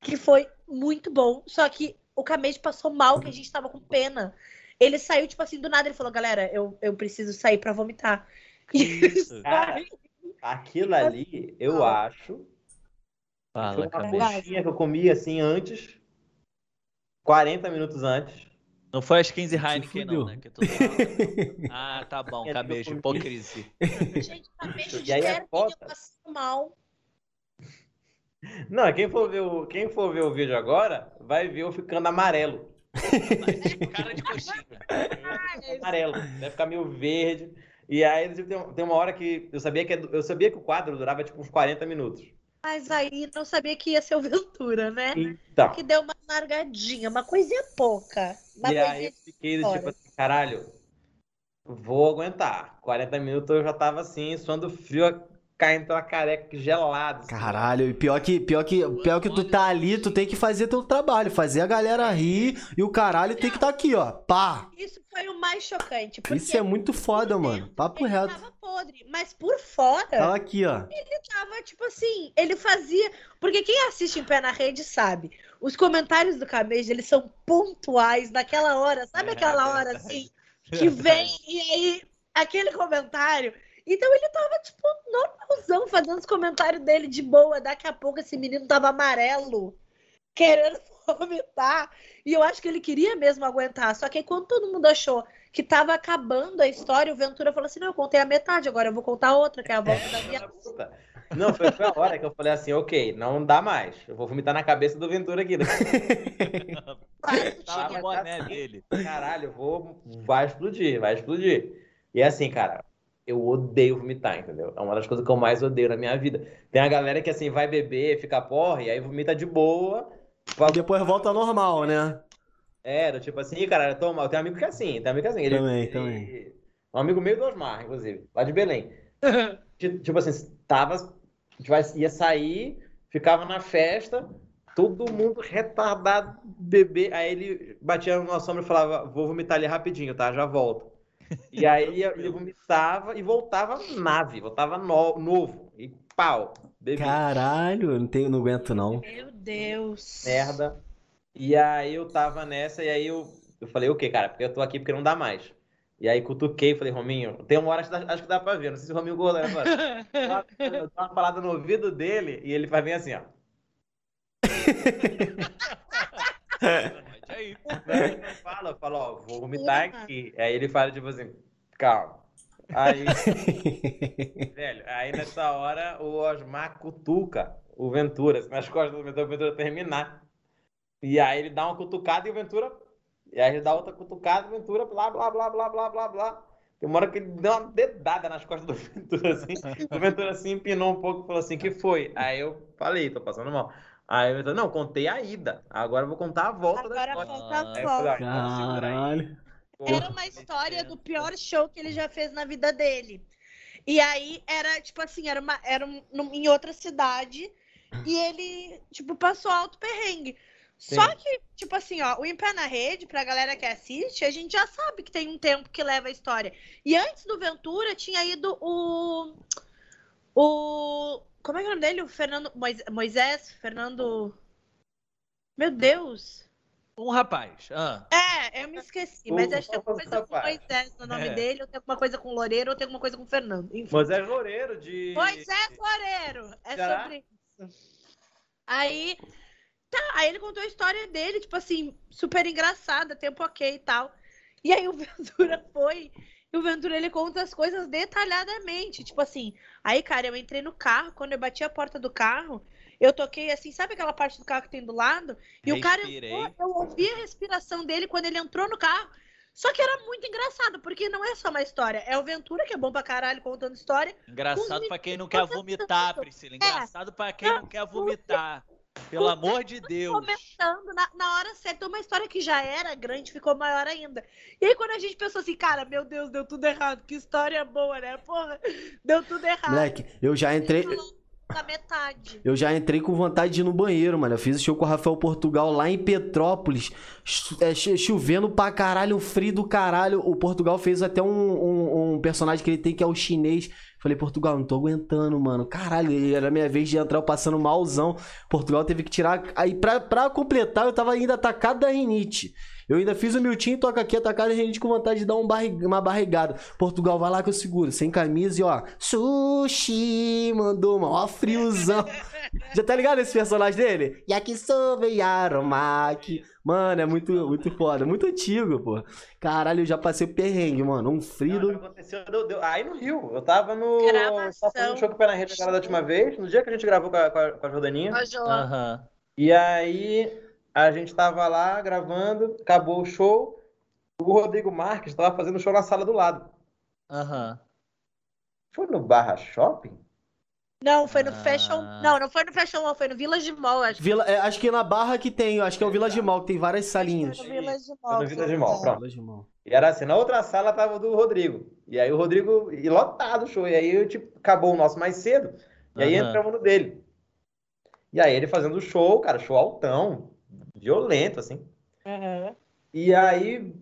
Que foi muito bom. Só que o Camede passou mal, que a gente tava com pena. Ele saiu, tipo assim, do nada, ele falou, galera, eu, eu preciso sair pra vomitar. E ele saiu. Aquilo ali, eu Fala. acho, Fala, foi uma coxinha que eu comi assim antes, 40 minutos antes. Não foi as 15 Se Heineken, não, né? Que tu... Ah, tá bom, É, comi. hipocrisia. Gente, Camede de aí a terninho foto- passou mal. Não, quem for ver o, quem for ver o vídeo agora, vai ver eu ficando amarelo. Cara de coxinha. Amarelo, vai ficar meio verde. E aí tipo, tem, tem uma hora que eu sabia que eu sabia que o quadro durava tipo uns 40 minutos. Mas aí não sabia que ia ser o Ventura, né? Então, Que deu uma largadinha, uma coisinha pouca. Uma e aí eu fiquei do tipo assim, caralho, vou aguentar. 40 minutos eu já tava assim, suando frio, caindo pela careca gelada. assim. Caralho, e pior que, pior que, pior que tu tá ali, tu tem que fazer teu trabalho, fazer a galera rir e o caralho tem que tá aqui, ó. Pá! Isso foi o mais chocante. Porque Isso é muito foda, mano. Papo ele reto. tava podre, mas por fora Tava aqui, ó. tava tipo assim, ele fazia. Porque quem assiste em pé na rede sabe. Os comentários do Camejo, eles são pontuais naquela hora. Sabe É, aquela hora assim que vem e aí aquele comentário. Então ele tava, tipo, normalzão, fazendo os comentários dele de boa. Daqui a pouco esse menino tava amarelo, querendo vomitar. E eu acho que ele queria mesmo aguentar. Só que aí, quando todo mundo achou que tava acabando a história, o Ventura falou assim: não, eu contei a metade, agora eu vou contar outra, que é a volta da minha. Puta. Não, foi, foi a hora que eu falei assim, ok, não dá mais. Eu vou vomitar na cabeça do Ventura aqui. né? Tava no boné assim. dele. Caralho, eu vou. Vai explodir, vai explodir. E assim, cara, eu odeio vomitar, entendeu? É uma das coisas que eu mais odeio na minha vida. Tem a galera que assim vai beber, fica porra, e aí vomita de boa. E depois volta ao normal, né? Era, tipo assim, cara, toma, eu tenho um amigo que é assim, tem um amigo que é assim. Ele, Também, ele- também. Um amigo meu do Osmar, inclusive, lá de Belém. Ti- Tipo assim, tava, a gente vai- ia sair, ficava na festa, todo mundo retardado, bebê. Aí ele batia no nosso ombro e falava, vou vomitar ali rapidinho, tá? Já volto. E aí ele, ele vomitava e voltava nave, voltava no- novo. E pau, bebê. Caralho, eu não, tenho, não aguento não. Meu Deus. merda. E aí eu tava nessa, e aí eu, eu falei, o que, cara? Porque eu tô aqui porque não dá mais. E aí cutuquei, falei, Rominho, tem uma hora que dá- acho que dá pra ver, não sei se o Rominho gostou, né? mano? Eu dou uma parada no ouvido dele e ele faz bem assim, ó. Aí. Eu falo, ó, vou vomitar aqui. Aí ele fala, tipo assim, calma. Aí, velho, aí nessa hora o Osmar cutuca o Ventura, assim, nas costas do Ventura, o Ventura terminar. E aí ele dá uma cutucada e o Ventura. E aí ele dá outra cutucada e o Ventura, blá, blá, blá, blá, blá, blá, blá. Tem uma hora que ele deu uma dedada nas costas do Ventura, assim. O Ventura assim empinou um pouco e falou assim: que foi? Aí eu falei, tô passando mal. Aí o Ventura, não, contei a ida. Agora eu vou contar a volta da Agora falta a eu falei, volta. Caralho. Era uma história do pior show que ele já fez na vida dele. E aí era, tipo assim, era, uma, era um- em outra cidade e ele, tipo, passou alto perrengue. Só Sim. que, tipo assim, ó, o Em Pé na Rede, pra galera que assiste, a gente já sabe que tem um tempo que leva a história. E antes do Ventura tinha ido o. O. Como é que é o nome dele? O Fernando. Mois- Moisés? Fernando. Meu Deus! Um rapaz. Ah. É, eu me esqueci, mas acho que tem alguma coisa com. Moisés no nome É. dele, ou tem alguma coisa com Loureiro, ou tem alguma coisa com Fernando. Enfim. Moisés Loureiro de. Moisés Loureiro. É Será? sobre isso. Aí, tá, aí ele contou a história dele, tipo assim, super engraçada, tempo ok e tal. E aí o Ventura foi, e o Ventura ele conta as coisas detalhadamente, tipo assim, aí, cara, eu entrei no carro, quando eu bati a porta do carro, eu toquei assim, sabe aquela parte do carro que tem do lado? E o cara Respirei. entrou, eu ouvi a respiração dele quando ele entrou no carro. Só que era muito engraçado, porque não é só uma história. É o Ventura, que é bom pra caralho contando história. Engraçado pra quem não quer vomitar. Priscila. Engraçado pra quem não quer vomitar. Pelo amor de Deus. comentando na, na hora certa. Uma história que já era grande ficou maior ainda. E aí, quando a gente pensou assim, cara, meu Deus, deu tudo errado. Que história boa, né? Porra, deu tudo errado. Moleque, eu já entrei. Da metade. Eu já entrei com vontade de ir no banheiro, mano. Eu fiz o show com o Rafael Portugal lá em Petrópolis. É, cho- chovendo pra caralho, frio do caralho. O Portugal fez até um, um- um personagem que ele tem que é o chinês. Falei, Portugal, não tô aguentando, mano. Caralho, era minha vez de entrar, eu passando malzão. Portugal teve que tirar. Aí, pra, pra completar, eu tava ainda atacado da rinite. Eu ainda fiz o miltinho, toca aqui, atacado da rinite com vontade de dar um barri- uma barrigada. Portugal, vai lá que eu seguro. Sem camisa e ó. Sushi, mandou, mano. Ó, friozão. Já tá ligado esse personagem dele? Yakisobe Yaromaki. Mano, é muito, muito foda. Muito antigo, pô. Caralho, eu já passei o perrengue, mano. Um frio Não, aconteceu, deu- deu- aí no Rio. Eu tava no. Gravação. Tava fazendo show com o pé na rede agora da última vez, no dia que a gente gravou com a, com a, com a Jordaninha. Ó, João. Aham. E aí a gente tava lá gravando, acabou o show. O Rodrigo Marques tava fazendo show na sala do lado. Aham. Foi no Barra Shopping? Não, foi no Ah. Fashion. Não, não foi no Fashion Mall, foi no Village Mall, acho. Vila, é, acho que na Barra que tem, acho que é o Village Mall, que tem várias salinhas. Foi no Village Foi Mall. no Village Mall, pronto. Village Mall. E era assim, na outra sala tava o do Rodrigo. E aí o Rodrigo, e lotado o show. E aí, tipo, acabou o nosso mais cedo. E aí Aham. entramos no dele. E aí ele fazendo o show, cara, show altão, violento, assim. Uhum. E aí,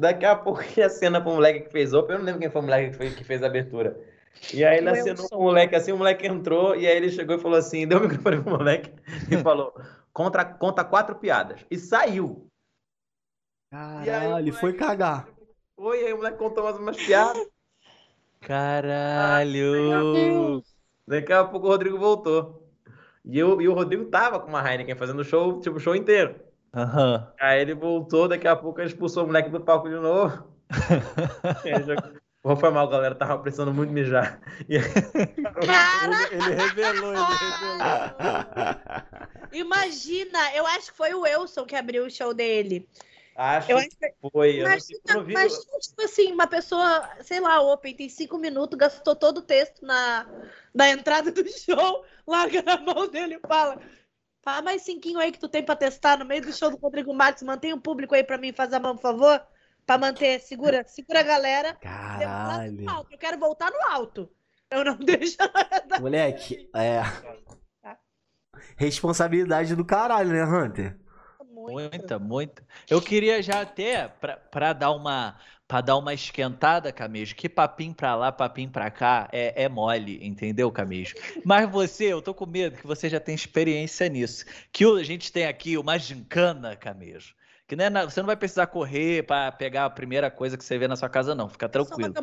daqui a pouco a cena pro moleque que fez open. Eu não lembro quem foi o moleque que fez, que fez a abertura. E aí ele O acenou Wilson. pro moleque assim, o moleque entrou, e aí ele chegou e falou assim, deu o microfone pro moleque e falou, contra, conta quatro piadas. E saiu. E aí, Caralho, ele foi cagar. Oi, aí o moleque contou mais umas piadas. Caralho. Daqui a pouco o Rodrigo voltou. E, eu, e o Rodrigo tava com uma Heineken fazendo show, tipo, o show inteiro. Aham. Aí ele voltou, daqui a pouco ele expulsou o moleque do palco de novo. Pô, foi mal, galera. Tava precisando muito mijar. E Cara, Ele revelou, ele revelou. imagina, eu acho que foi o Wilson que abriu o show dele. Acho Eu acho que foi. Eu eu Imagina, não imagina, tipo assim, uma pessoa, sei lá, open, tem cinco minutos, gastou todo o texto na, na entrada do show, larga na mão dele e fala. Fala mais cinquinho aí que tu tem pra testar no meio do show do Rodrigo Marques. Mantém o público aí pra mim, faz a mão, por favor. Pra manter, segura, segura a galera. Caralho. Eu, alto, eu quero voltar no alto. Eu não deixo. Moleque, é. Responsabilidade do caralho, né, Hunter? Muita, muita. Eu queria já até, pra, pra dar uma pra dar uma esquentada, Camejo, que papinho pra lá, papinho pra cá é, é mole, entendeu, Camejo? Mas você, eu tô com medo que você já tem experiência nisso. Que o- a gente tem aqui uma gincana, Camejo. Que não é na- você não vai precisar correr pra pegar a primeira coisa que você vê na sua casa, não. Fica tranquilo.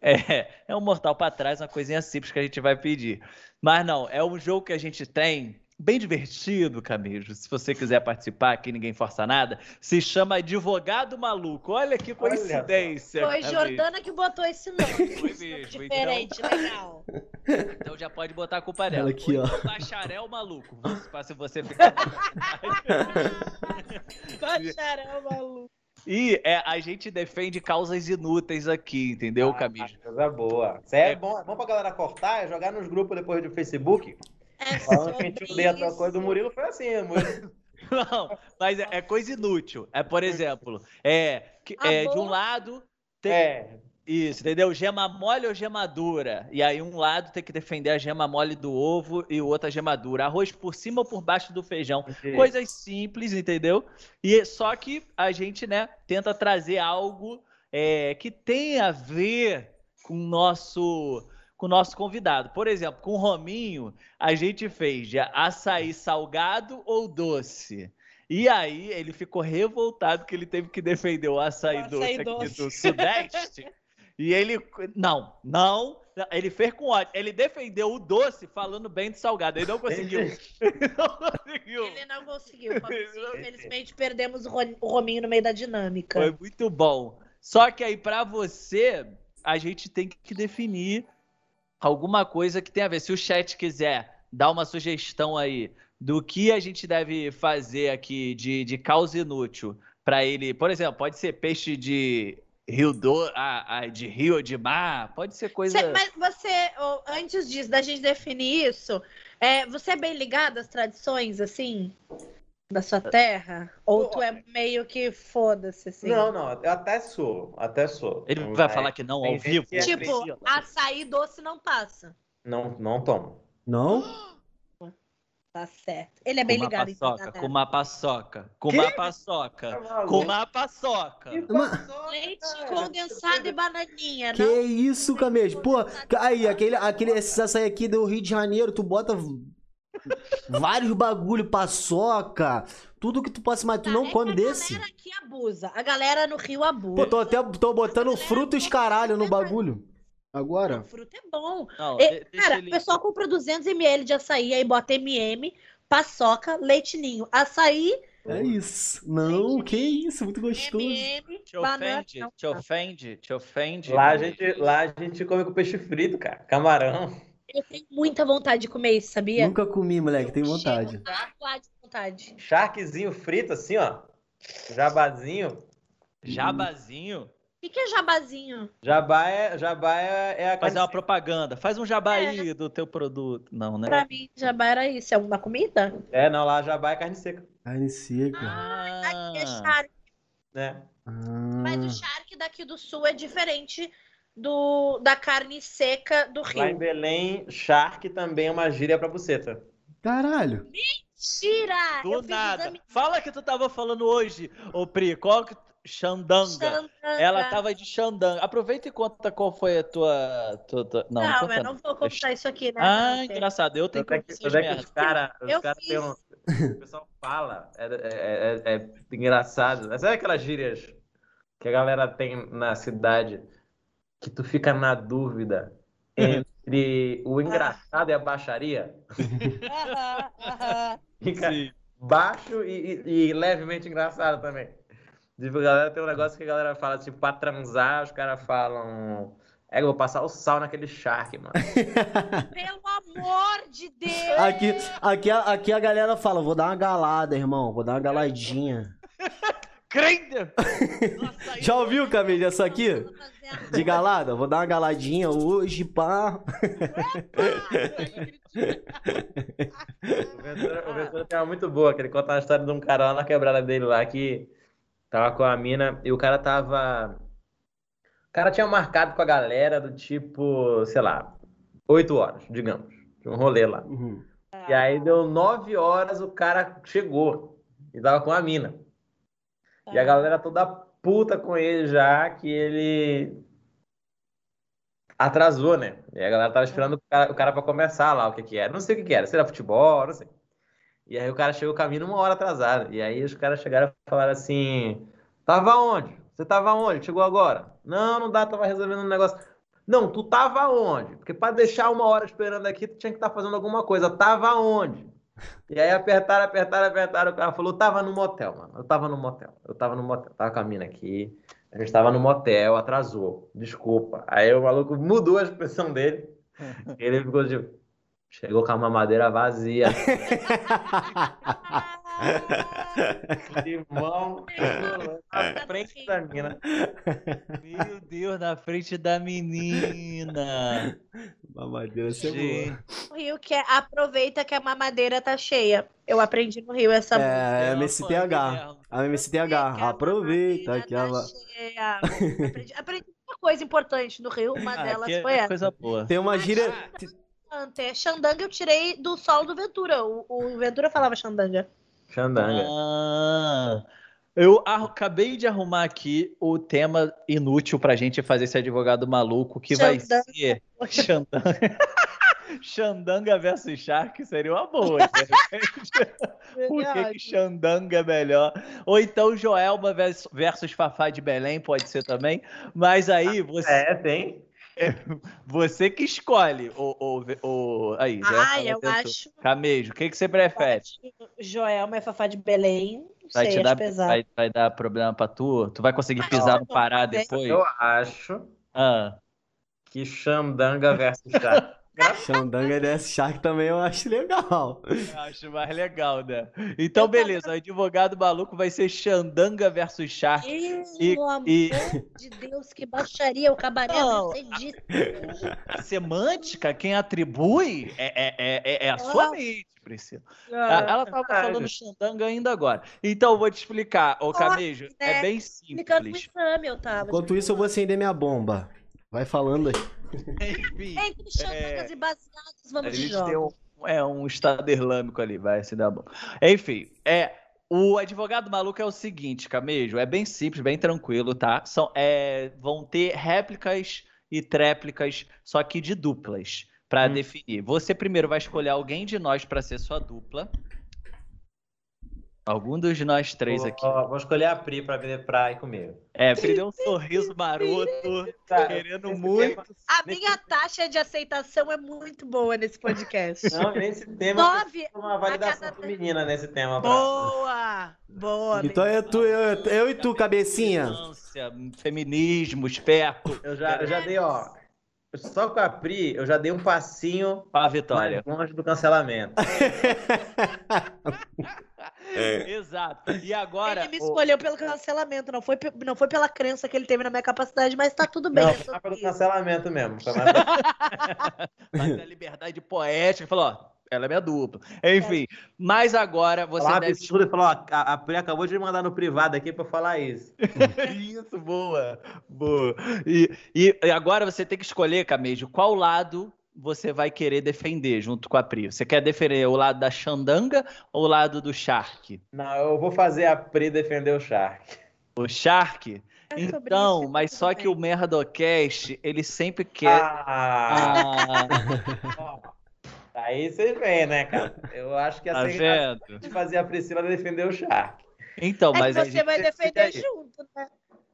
É, é um mortal pra trás, uma coisinha simples que a gente vai pedir. Mas não, é um jogo que a gente tem, bem divertido, Camijo. Se você quiser participar, aqui ninguém força nada. Se chama Advogado Maluco. Olha que Olha coincidência. Foi Camijo. Jordana que botou esse nome. Foi mesmo, Diferente, legal. Então já pode botar a culpa dela. Olha aqui, ó. então Bacharel Maluco. Pra se você ficar. Bacharel, maluco. E é, a gente defende causas inúteis aqui, entendeu, Ah, Camijo? Coisa boa. Isso é bom, é bom pra galera cortar, é jogar nos grupos depois do Facebook. Falando que a gente odeia tal coisa do Murilo, foi assim. Murilo- Não, mas é, é coisa inútil. É, por exemplo, é, é, de um lado tem É, isso, entendeu? Gema mole ou gema dura? E aí um lado tem que defender a gema mole do ovo e o outro a gema dura. Arroz por cima ou por baixo do feijão. Coisas simples, entendeu? E só que a gente, né, tenta trazer algo é, que tem a ver com o nosso com o nosso convidado. Por exemplo, com o Rominho, a gente fez de açaí salgado ou doce. E aí ele ficou revoltado que ele teve que defender o açaí, O açaí doce aqui doce. do Sudeste. e ele não, não, ele fez com ódio. Ele defendeu o doce falando bem do salgado. Ele não conseguiu. Ele não conseguiu. Ele não conseguiu. Infelizmente, perdemos o Ro- o Rominho no meio da dinâmica. Foi muito bom. Só que aí, pra você, a gente tem que definir alguma coisa que tenha a ver. Se o chat quiser dar uma sugestão aí do que a gente deve fazer aqui de, de causa inútil pra ele. Por exemplo, pode ser peixe de rio do, ah, ah, de rio ou de mar, pode ser coisa. Cê- mas você, antes disso, da gente definir isso, é, você é bem ligado às tradições, assim, da sua terra? Ou tu é meio que foda-se, assim? Não, não, eu até sou, até sou. Ele vai Mas falar que não ao vivo. é Tipo, crescido. açaí doce não passa. Não, não tomo. Não? Tá certo. Ele é bem com uma ligado, paçoca, com uma paçoca, com uma paçoca, Tá com uma paçoca. Leite condensado e bananinha, Que não? isso, Camejo? Pô, aí, aquele, aquele, esses açaí aqui do Rio de Janeiro, tu bota vários bagulho, paçoca, tudo que tu possa, mas tu Tá, não é come que a desse? galera aqui abusa. A galera no Rio abusa. Pô, tô até tô botando frutos caralho no bagulho. Agora? Não, fruta é bom. Não, E, de- deixa cara, o pessoal compra 200ml de açaí, aí bota MM, paçoca, leite ninho. Açaí, É isso. Não, que isso, muito gostoso. MM, Te ofende, te ofende, te ofende. Lá a, gente, lá a gente come com peixe frito, cara. Camarão. Eu tenho muita vontade de comer isso, sabia? Nunca comi, moleque, tenho vontade. De vontade. Charquezinho frito, assim, ó. Jabazinho. Jabazinho. O que, que é jabazinho? Jabá é, jabá é, é a Fazer uma propaganda. Faz um jabá aí do teu produto. Não, né? Pra mim, jabá era isso. É uma comida? É, não, lá jabá é carne seca, Carne seca. Aqui é Ah, charque. né? Mas o Ah, charque daqui do sul é diferente do, da carne seca do Lá em rio. Belém, charque também é uma gíria pra buceta. caralho. Tira! do nada. exame Fala que tu tava falando hoje, ô Pri. Qual que... Xandanga. Xandanga. Ela tava de Xandanga. Aproveita e conta qual foi a tua. tua- tua- Não, Não, conta eu não vou contar isso aqui, né? Ah, engraçado. Eu tenho é que, é que os caras os Eu cara fiz. têm um- O pessoal fala, é, é- é- é engraçado. Sabe aquelas gírias que a galera tem na cidade que tu fica na dúvida entre o engraçado e a baixaria? Fica Sim. baixo e, e- e levemente engraçado também. Tipo, galera tem um negócio que a galera fala, tipo, pra transar, os caras falam. É, eu vou passar o sal naquele charque, mano. Pelo amor de Deus! Aqui, aqui, aqui a galera fala, vou dar uma galada, irmão. Vou dar uma galadinha. Nossa, Já ouviu, Camille, essa aqui? A- De galada? Vou dar uma galadinha hoje, pá. O Ventura, tem uma muito boa, que ele conta uma história de um cara lá na quebrada dele lá que tava com a mina e o cara tava. O cara tinha marcado com a galera do tipo, sei lá, 8 horas, digamos. de Um rolê lá. Uhum. E aí deu 9 horas, o cara chegou e tava com a mina. E a galera toda puta com ele já, que ele atrasou, né? E a galera tava esperando o cara, o cara pra começar lá, o que que era. Não sei o que que era, se era futebol, não sei. E aí o cara chegou caminho uma hora atrasado. E aí os caras chegaram e falaram assim: Tava onde? Você tava onde? Chegou agora? Não, não dá, tava resolvendo um negócio. Não, tu tava onde? Porque pra deixar uma hora esperando aqui, tu tinha que estar fazendo alguma coisa. Tava onde? E aí apertaram, apertaram, apertaram. O cara falou: Tava no motel, mano. Eu tava no motel. Eu tava no motel. Tava com a mina aqui. A gente tava no motel, atrasou. Desculpa. Aí o maluco mudou a expressão dele. Ele ficou tipo. Chegou com a mamadeira vazia. Limão na frente da mina. Meu Deus, na frente da menina. Mamadeira, você é O Rio que é, aproveita que a mamadeira tá cheia. Eu aprendi no Rio essa música. É, MSTH. mesmo. A MSTH. Que a Aproveita mamadeira que ela. tá cheia. Aprendi, aprendi uma coisa importante no Rio, uma Ah, delas é foi essa. coisa boa. Tem uma gíria. Ante- Xandanga eu tirei do solo do Ventura. O, o Ventura falava Xandanga. Xandanga. Ah, eu acabei de arrumar aqui o tema inútil pra gente fazer esse advogado maluco, que vai Xandanga. ser Xandanga. Xandanga versus Shark seria uma boa. Por que, que Xandanga é melhor? Ou então Joelma vers- versus Fafá de Belém, pode ser também. Mas aí você, É, tem. você que escolhe. O, o, o, aí, falou eu teu- acho. Camejo, o que, que você prefere? Joelma é Fafá de Belém. Vai, sei, te dar, pesado. vai, vai dar problema pra tu? Tu vai conseguir pisar no Pará depois? Eu acho Ah, que Xandanga versus Xandanga desse Shark também eu acho legal. eu acho mais legal, né? Então, beleza. O advogado maluco vai ser Xandanga versus Shark. E- Pelo amor e- de Deus, que baixaria o cabaré Não, você disse. A semântica, quem atribui é, é, é, é- é a sua Ah. mente, Priscila. Ah, Ela tava verdade. falando Xandanga ainda agora. Então, eu vou te explicar, ô Camejo. É né? bem Explicando pro simples. exame, eu tava. Enquanto isso, eu vou acender minha bomba. Vai falando aí. Enfim. Entre Xandangas É, e baseados, vamos A gente tem um, é, um Estado Islâmico ali, vai se dar bom. Enfim, é. O advogado maluco é o seguinte, Camejo, é bem simples, bem tranquilo, tá? São, é, vão ter réplicas e tréplicas, só que de duplas, pra Hum. definir. Você primeiro vai escolher alguém de nós pra ser sua dupla. Algum dos nós três aqui. Vou, vou escolher a Pri pra vir pra ir comigo. É, porque deu um sorriso maroto, Tá, querendo muito. A minha taxa de aceitação é muito boa nesse podcast. Não, nesse tema Nove. uma validação a cada- feminina nesse tema. pra- Boa! Boa, Então é tu, eu, eu e tu, cabecinha. Feminismo, esperto. Eu já, eu já dei, ó. Só com a Pri, eu já dei um passinho Para a vitória. longe do cancelamento. Exato. E agora. Ele me o- escolheu pelo cancelamento, não foi, não foi pela crença que ele teve na minha capacidade, mas tá tudo bem. Não, foi pelo cancelamento mesmo. Foi mais Mas a liberdade poética falou, ó, ela é minha dupla. Enfim, mas agora você falar deve. absurdo e falou, ó, a, a Pri acabou de me mandar no privado aqui pra eu falar isso. Isso, boa. Boa. E, e, e agora você tem que escolher, Camejo, qual lado você vai querer defender junto com a Pri. Você quer defender o lado da Xandanga ou o lado do Shark? Não, eu vou fazer a Pri defender o Shark. O Shark? É Então, isso, mas só que o Merdocast, ele sempre quer. Ah, Ah, aí vocês veem, né, cara? Eu acho que tá essa é vendo? de fazer a Priscila defender o Shark. Então, É mas a você gente- vai defender junto, né?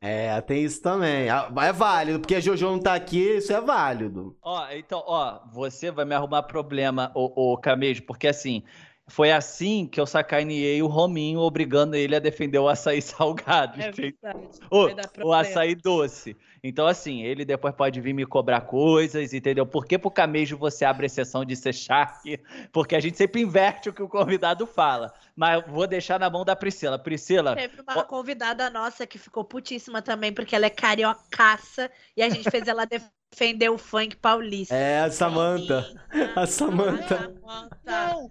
É, tem isso também. Ah, É válido, porque a Jojo não tá aqui, isso é válido. Ó, então, ó, você vai me arrumar problema, ô, ô Camejo, porque assim, foi assim que eu sacaneei o Rominho, obrigando ele a defender o açaí salgado. É. O, o açaí doce. Então, assim, ele depois pode vir me cobrar coisas, entendeu? Por que pro camejo você abre exceção de ser shark? Porque a gente sempre inverte o que o convidado fala. Mas eu vou deixar na mão da Priscila. Priscila, Teve uma convidada nossa que ficou putíssima também, porque ela é cariocaça e a gente fez ela defender o funk paulista. É, a Samanta. A Samanta. não,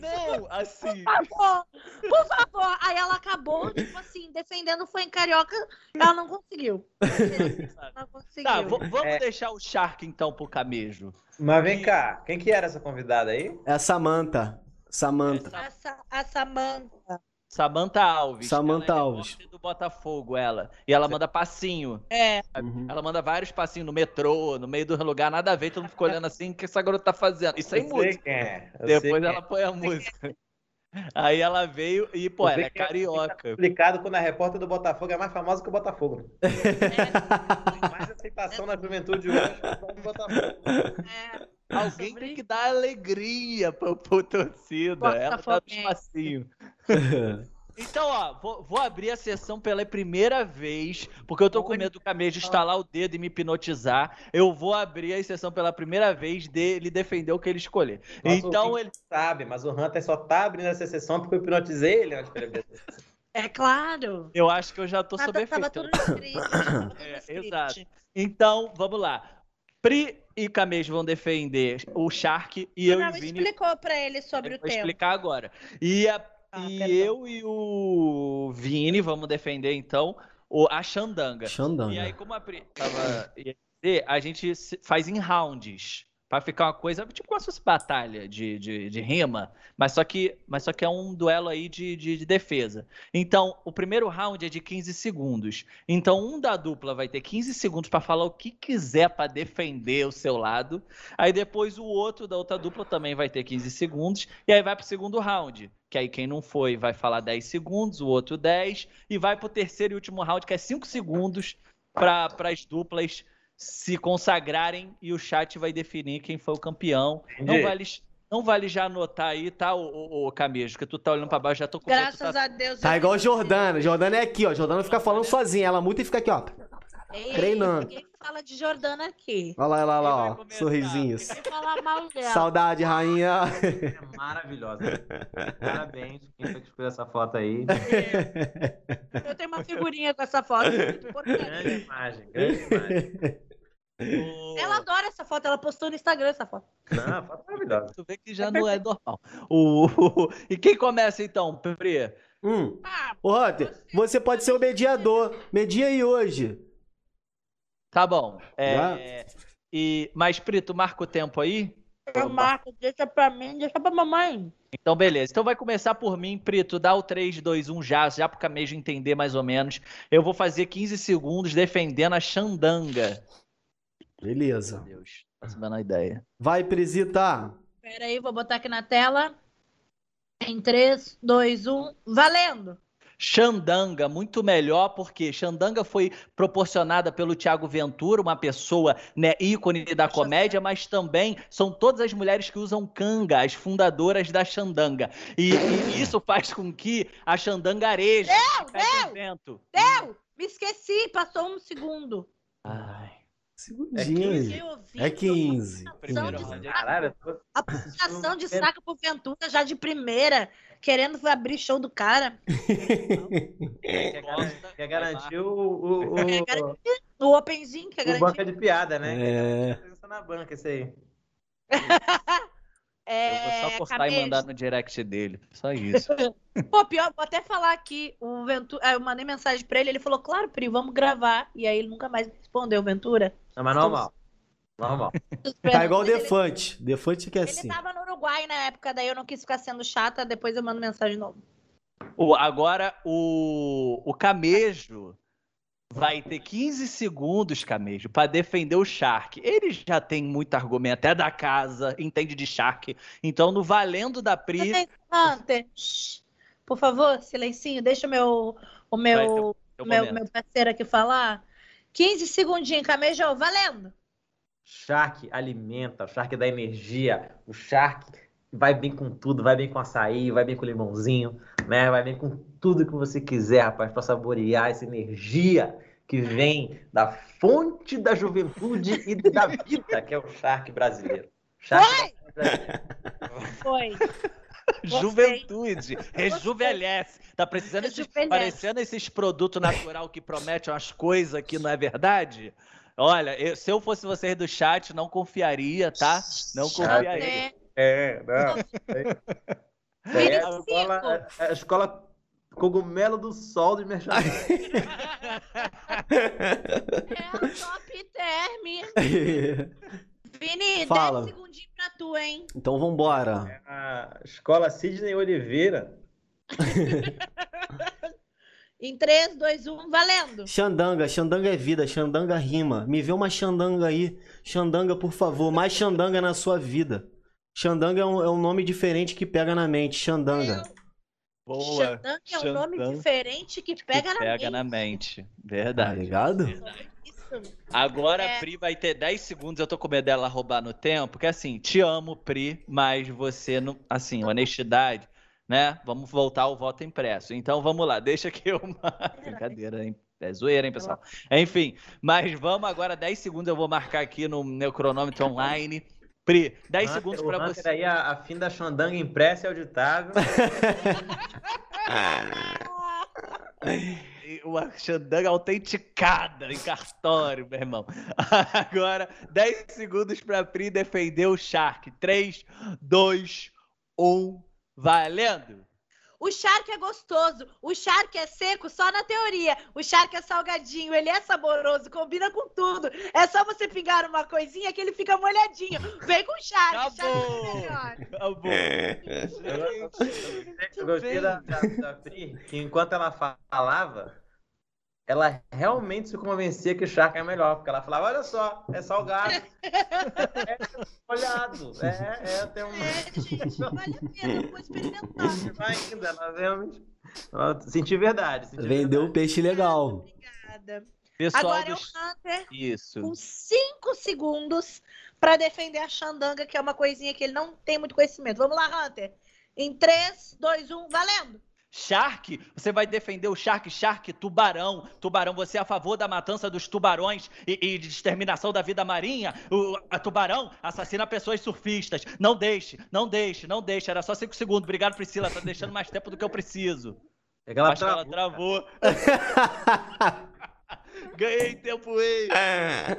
não, assim. Por favor, por favor. Aí ela acabou, tipo assim, defendendo o funk carioca, ela não conseguiu. Não conseguiu. Tá, vamos É. deixar o Shark então pro camejo. Mas vem cá, quem que era essa convidada aí? É a Samanta. Samanta. A, Sa- a Samanta. Samantha Alves. Samantha ela é Alves. do Botafogo, ela. E ela manda passinho. É, Uhum. Ela manda vários passinhos no metrô, no meio do lugar, nada a ver, todo mundo fica olhando assim, o que essa garota tá fazendo? Isso aí Eu sei música. quem é. eu sei Depois ela põe a música. Aí ela veio e, pô, ela é é- carioca. complicado quando a repórter do Botafogo é mais famosa que o Botafogo. Tem mais aceitação na juventude hoje que o Botafogo. é. Alguém sobre tem que dar alegria pro, pro torcida. Ela um Botafoguense. espacinho. Então, ó, vou, vou abrir a sessão pela primeira vez, porque eu tô com medo do Camejo estalar o dedo e me hipnotizar. Eu vou abrir a sessão pela primeira vez dele defender o que ele escolher. Nosso então, ele. sabe, mas o Hunter só tá abrindo essa sessão porque eu hipnotizei ele antes de. É claro. Eu acho que eu já tô Tava, sob tava efeito. tudo no script. tava tudo no É, script. exato. Então, vamos lá. Pri e Camejo vão defender o Shark e eu não, e Vini explicou pra ele sobre Eu o vou tema. explicar agora. E, a- Ah, e eu e o Vini vamos defender, então, o, a Xandanga. E aí, Xandanga. como a Pri tava, ia dizer, a gente faz em rounds. Pra ficar uma coisa, tipo como se fosse batalha de, de, de rima, mas só, que, mas só que é um duelo aí de, de, de defesa. Então, o primeiro round é de 15 segundos. Então, um da dupla vai ter 15 segundos pra falar o que quiser pra defender o seu lado. Aí depois o outro da outra dupla também vai ter 15 segundos. E aí vai pro segundo round. Que aí quem não foi vai falar 10 segundos, o outro 10. E vai pro terceiro e último round, que é 5 segundos para as duplas se consagrarem e o chat vai definir quem foi o campeão. Não vale, não vale já anotar aí, tá, o, o, o Camejo? Que tu tá olhando pra baixo, já tô com Graças tá... a Deus. Tá igual fiz- Jordana. Jordana é aqui, ó. Jordana fica falando sozinha. Ela muta e fica aqui, ó. Ei, treinando. Ninguém fala de Jordana aqui. Olha lá, olha lá, Quem vai ó. Sorrisinhos. Ninguém fala mal dela. Saudade, rainha. É maravilhosa. Parabéns, quem foi que escolheu essa foto aí. Eu tenho uma figurinha com essa foto. muito importante. Grande imagem, grande imagem. O- Ela adora essa foto, ela postou no Instagram essa foto. Não, foto maravilhosa. Tu vê que já não é normal. O... E quem começa então, Pri? Hum. Ah, Ô, Hunter, você pode ser o mediador. Media aí hoje. Tá bom. É? E... Mas, Pri, tu marca o tempo aí? eu marco, deixa pra mim, deixa pra mamãe. Então, beleza. Então vai começar por mim, Prito. Dá o 3, 2, 1 já, já pro Camejo entender mais ou menos. Eu vou fazer 15 segundos defendendo a Xandanga. Meu Beleza. Deus, faço a menor ideia. Vai, Presita. Pera aí, vou botar aqui na tela. Em 3, 2, 1, valendo! Xandanga, muito melhor, porque Xandanga foi proporcionada pelo Tiago Ventura, uma pessoa né, ícone da comédia, mas também são todas as mulheres que usam canga, as fundadoras da Xandanga. E, e isso faz com que a Xandanga areje. Deu, deu! Deu! Me esqueci, passou um segundo. Ai. Segundinho. Eu ouvi, É 15. Primeiro de. Caralho, tô- A puxação de saco pro Ventura já de primeira, querendo abrir show do cara. quer garantir, quer garantir o, o, o, Quer garantir o Openzinho, que é o garantir. banca de piada, né? É. Presença na banca, isso aí. É, Eu vou só postar Camejo. e mandar no direct dele. Só isso. Pô, pior, vou até falar aqui, o Ventura, ah, eu mandei mensagem pra ele, ele falou, claro, Pri, vamos gravar. E aí ele nunca mais me respondeu, Ventura. Não, mas normal. Normal. Tá igual o ele- Defante. Defante que é Ele assim. tava no Uruguai na época, daí eu não quis ficar sendo chata, depois eu mando mensagem de novo. O- agora, o, o Camejo vai ter 15 segundos, Camejo, para defender o Shark. Ele já tem muito argumento, é da casa, entende de Shark. Então, no valendo da Pri, Hunter. Por favor, silencinho, deixa o meu, o meu, o meu, meu parceiro aqui falar. 15 segundinhos, Camejão, valendo! Shark alimenta, o Shark dá energia, o Shark vai bem com tudo, vai bem com açaí, vai bem com limãozinho, né? Vai bem com tudo que você quiser, rapaz, para saborear essa energia que vem da fonte da juventude e da vida, que é o charque brasileiro. Charque brasileiro. Foi. Juventude, rejuvenesce. Tá precisando esses, Rejuvenesce. parecendo esses produtos natural que prometem umas coisas que não é verdade? Olha, eu- se eu fosse vocês do chat, não confiaria, tá? Não confiaria. Né? É, não. Aí é a escola, é a escola cogumelo do sol de merchandising. É a top term. Vini, Fala. 10 segundinhos pra tu, hein? então vambora. A escola Sidney Oliveira. Em 3, 2, 1, valendo. Xandanga, xandanga é vida, xandanga rima. Me vê uma xandanga aí. Xandanga, por favor, mais xandanga na sua vida. Xandanga é um, é um nome diferente que pega na mente. Xandanga. Boa. Xandang é um nome diferente que pega, na Pega mente. na mente. Tá Verdade. ligado? Isso. Agora É. a Pri vai ter 10 segundos, eu tô com medo dela roubar no tempo, porque assim, te amo, Pri, mas você não. Assim, honestidade, né? Vamos voltar ao voto impresso. Então vamos lá, deixa aqui uma. Brincadeira, hein? É zoeira, hein, pessoal? Enfim, mas vamos agora, 10 segundos eu vou marcar aqui no meu cronômetro online. Pri, 10 Hunter- segundos Hunter você. Aí a, a fim da Xandanga impressa e auditável. Uma xandanga autenticada em cartório, meu irmão. Agora, 10 segundos pra Pri defender o Shark. 3, 2, 1, valendo! O charque é gostoso. O charque é seco só na teoria. O charque é salgadinho, ele é saboroso, combina com tudo. É só você pingar uma coisinha que ele fica molhadinho. Vem com o charque. Charque Acabou. é melhor. Acabou. Eu gostei da, da, da Pri, que enquanto ela falava, ela realmente se convencia que o Shark é melhor. Porque ela falava, olha só, é salgado. É molhado. É, é até um... É, gente, vale a pena, eu vou experimentar. Vai ainda, ela realmente... Ela- Senti verdade. Senti Vendeu o verdade. peixe legal. Obrigada. Pessoal Agora é o. Hunter Isso. com 5 segundos pra defender a Xandanga, que é uma coisinha que ele não tem muito conhecimento. Vamos lá, Hunter. Em 3, 2, 1, valendo! Shark, você vai defender o Shark, Shark, tubarão. Tubarão, você é a favor da matança dos tubarões e, e de exterminação da vida marinha? O a tubarão assassina pessoas surfistas. Não deixe, não deixe, não deixe. Era só 5 segundos. Obrigado, Priscila. Tá deixando mais tempo do que eu preciso. É que ela Acho que ela travou. travou. Ganhei tempo extra.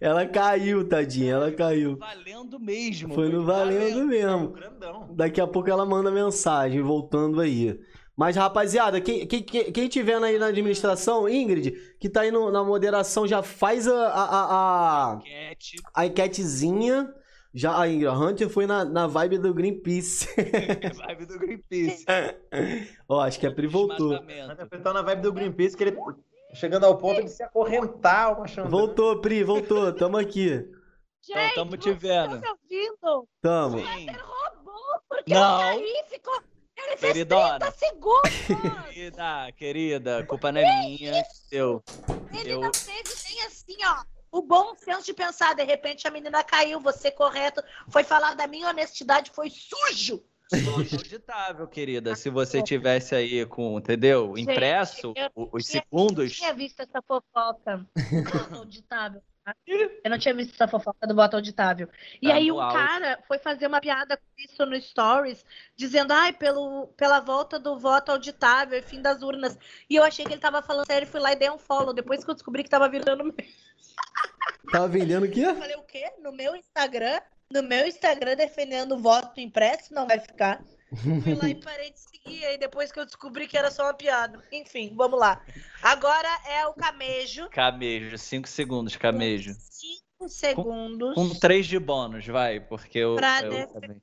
Ela caiu, tadinha, ela caiu. Valendo mesmo. Foi no valendo mesmo. Grandão. Daqui a pouco ela manda mensagem, voltando aí. Mas, rapaziada, quem, quem, quem tiver aí na administração, Ingrid, que tá aí no- na moderação, já faz a, a, a, a, Cat. a enquetezinha. Já, a Ingrid, a Hunter foi na, na vibe do Greenpeace. Vibe do Greenpeace. Ó, acho que a Pri voltou. Ele tá na vibe do Greenpeace, que ele chegando ao ponto de se acorrentar uma Xandanga. Voltou, Pri, voltou. Tamo aqui. Então, Gente, tamo te vendo. me ouvindo? Tamo. Sim. Roubou, porque Não. o Caí ficou... Ele fez Queridona. 30 segundos. Querida, querida, culpa não é minha, seu. Ele Eu- não teve nem assim, ó. O bom senso de pensar, de repente a menina caiu, você correto. Foi falar da minha honestidade, foi sujo. Auditável, querida. Se você tivesse aí com, entendeu? Gente, Impresso eu o- os segundos. tinha visto essa fofoca do voto auditável. tá? Eu não tinha visto essa fofoca do voto auditável. E Tá aí um cara foi fazer uma piada com isso no Stories, dizendo, ai, pelo, pela volta do voto auditável, fim das urnas. E eu achei que ele tava falando sério, fui lá e dei um follow. Depois que eu descobri que tava virando. Tava vendendo o quê? Eu falei, o quê? No meu Instagram? No meu Instagram defendendo o voto impresso? Não vai ficar. Fui lá e parei de seguir. Aí depois que eu descobri que era só uma piada. Enfim, vamos lá. Agora é o camejo. Camejo, 5 segundos, camejo. 5 segundos. Com 3 de bônus, vai, porque eu. Pra eu def- também.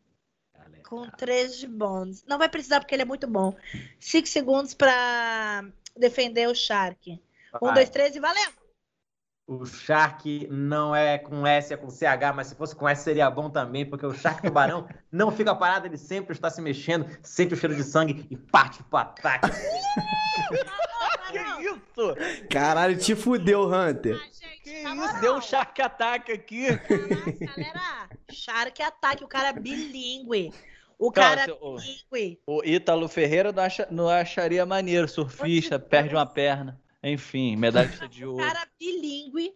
Com 3 de bônus. Não vai precisar porque ele é muito bom. 5 segundos pra defender o Shark. 1, Vai. 2, 3 e valendo. O Shark não é com S, é com CH, mas se fosse com S seria bom também, porque o Shark tubarão não fica parado, ele sempre está se mexendo, sente o cheiro de sangue e parte pro ataque. Que isso? Caralho, te fudeu, Hunter. Ah, gente, Que isso? Deu um shark ataque aqui. Caraca, galera, Shark ataque, o cara é bilíngue. O cara Não, o, bilíngue. o Ítalo Ferreira não, acha- não acharia maneiro, surfista, perde uma perna. Enfim, medalhista de O ouro. cara bilíngue.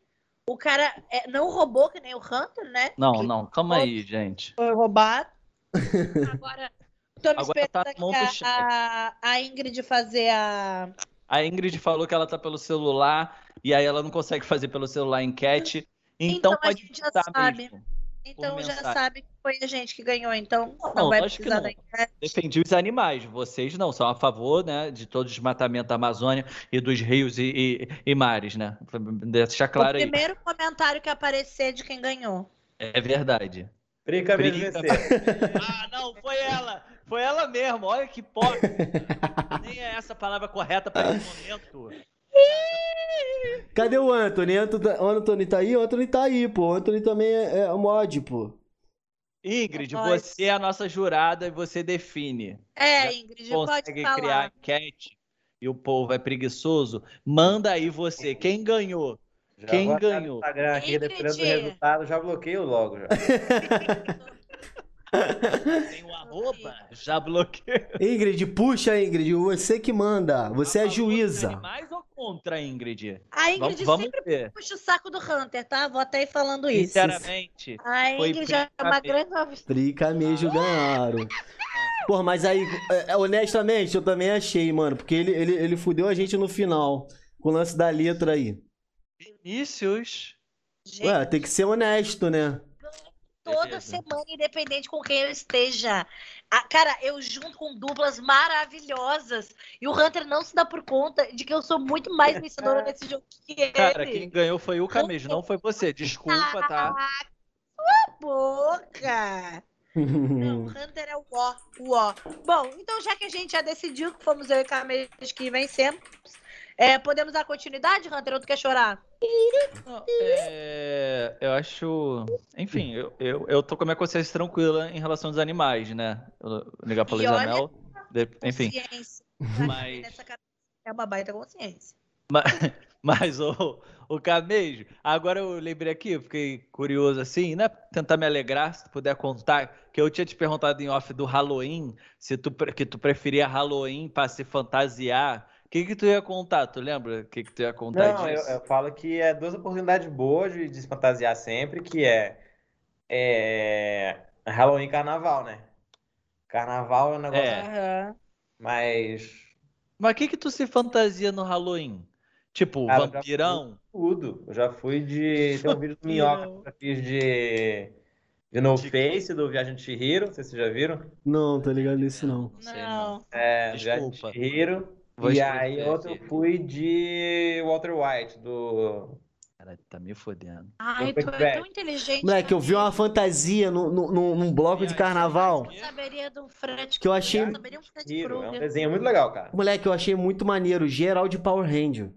O cara é, não roubou, que nem o Hunter, né? Não, não, calma aí, gente. Foi roubado. Agora, tô me Agora tá a, a, a Ingrid fazer a. A Ingrid falou que ela tá pelo celular e aí ela não consegue fazer pelo celular enquete. Então, Então a pode gente já sabe. mesmo. Então já sabe que foi a gente que ganhou, então não, Não, vai precisar não. da enquete. Defendi os animais, vocês não, são a favor né, de todo o desmatamento da Amazônia e dos rios e, e- e mares, né? Deixar O claro aí. primeiro comentário que aparecer de quem ganhou. É verdade. Prica Prica. Ah, não, foi ela! Foi ela mesmo, olha que porra! Nem é essa a palavra correta para esse momento. Cadê o Anthony? Anthony tá- o Anthony tá aí? O Anthony tá aí, pô. O Anthony também é, é mod, pô. Ingrid, você é a nossa jurada e você define. É, Ingrid, pode Consegue falar. criar enquete e o povo é preguiçoso? Manda aí você, quem ganhou? Já Quem ganhou? Instagram aqui, Ingrid. dependendo do resultado, já bloqueio logo. Já. Tem um arroba? Já bloqueei. Ingrid, puxa, Ingrid. Você que manda. Você é juíza. animais ou contra, Ingrid? A Ingrid Vamos, vamos sempre ver. puxa o saco do Hunter, tá? Vou até ir falando isso. Sinceramente, A Ingrid é uma grande. Tricamejo ganharam. Pô, mas aí, é, é, honestamente, eu também achei, mano. Porque ele, ele, ele fudeu a gente no final. Com o lance da letra aí. Vinícius. Gente, Ué, tem que ser honesto, né? Toda beleza. semana, independente com quem eu esteja. Ah, cara, eu junto com duplas maravilhosas. E o Hunter não se dá por conta de que eu sou muito mais vencedora nesse jogo que ele. Cara, quem ganhou foi o Camejo, não foi você. Desculpa, tá? Boca! Não, o Hunter é o ó, o ó. Bom, então já que a gente já decidiu que fomos eu e Camejo que vencemos, é, podemos dar continuidade, Hunter? Ou tu quer chorar? Não, é, eu acho. Enfim, eu, eu, eu tô com a minha consciência tranquila em relação aos animais, né? Eu ligar pra Mel. de- Enfim, mas- é uma baita consciência. Mas o, o Camejo, agora eu lembrei aqui, eu fiquei curioso assim, né? Tentar me alegrar, se tu puder contar, que eu tinha te perguntado em off do Halloween, se tu, que tu preferia Halloween pra se fantasiar. O que que tu ia contar? Tu lembra o que que tu ia contar Não, eu, disso? eu falo que é duas oportunidades boas de, de se fantasiar sempre, que é, é Halloween e Carnaval, né? Carnaval é um negócio É. Mais Mas o que que tu se fantasia no Halloween? Tipo, Cara, eu vampirão? tudo. Eu já fui de. Tem um vídeo do Minhoca que eu fiz de. De No De- Face, do Viagem de Chihiro, não sei se vocês já viram. Não, tô ligado nisso não. Sei Não. É, Viagem de Desculpa. Chihiro. Vou E aí outro aqui. eu fui de Walter White, do. Caralho, tá me fodendo. Ai, tu é tão inteligente. Moleque, eu vi uma fantasia no, no, no- num bloco de carnaval. Eu saberia do Fred Que eu achei- Eu saberia um Fred Chihiro. É um Krueger. desenho muito legal, cara. Moleque, eu achei muito maneiro. Geral de Power Ranger.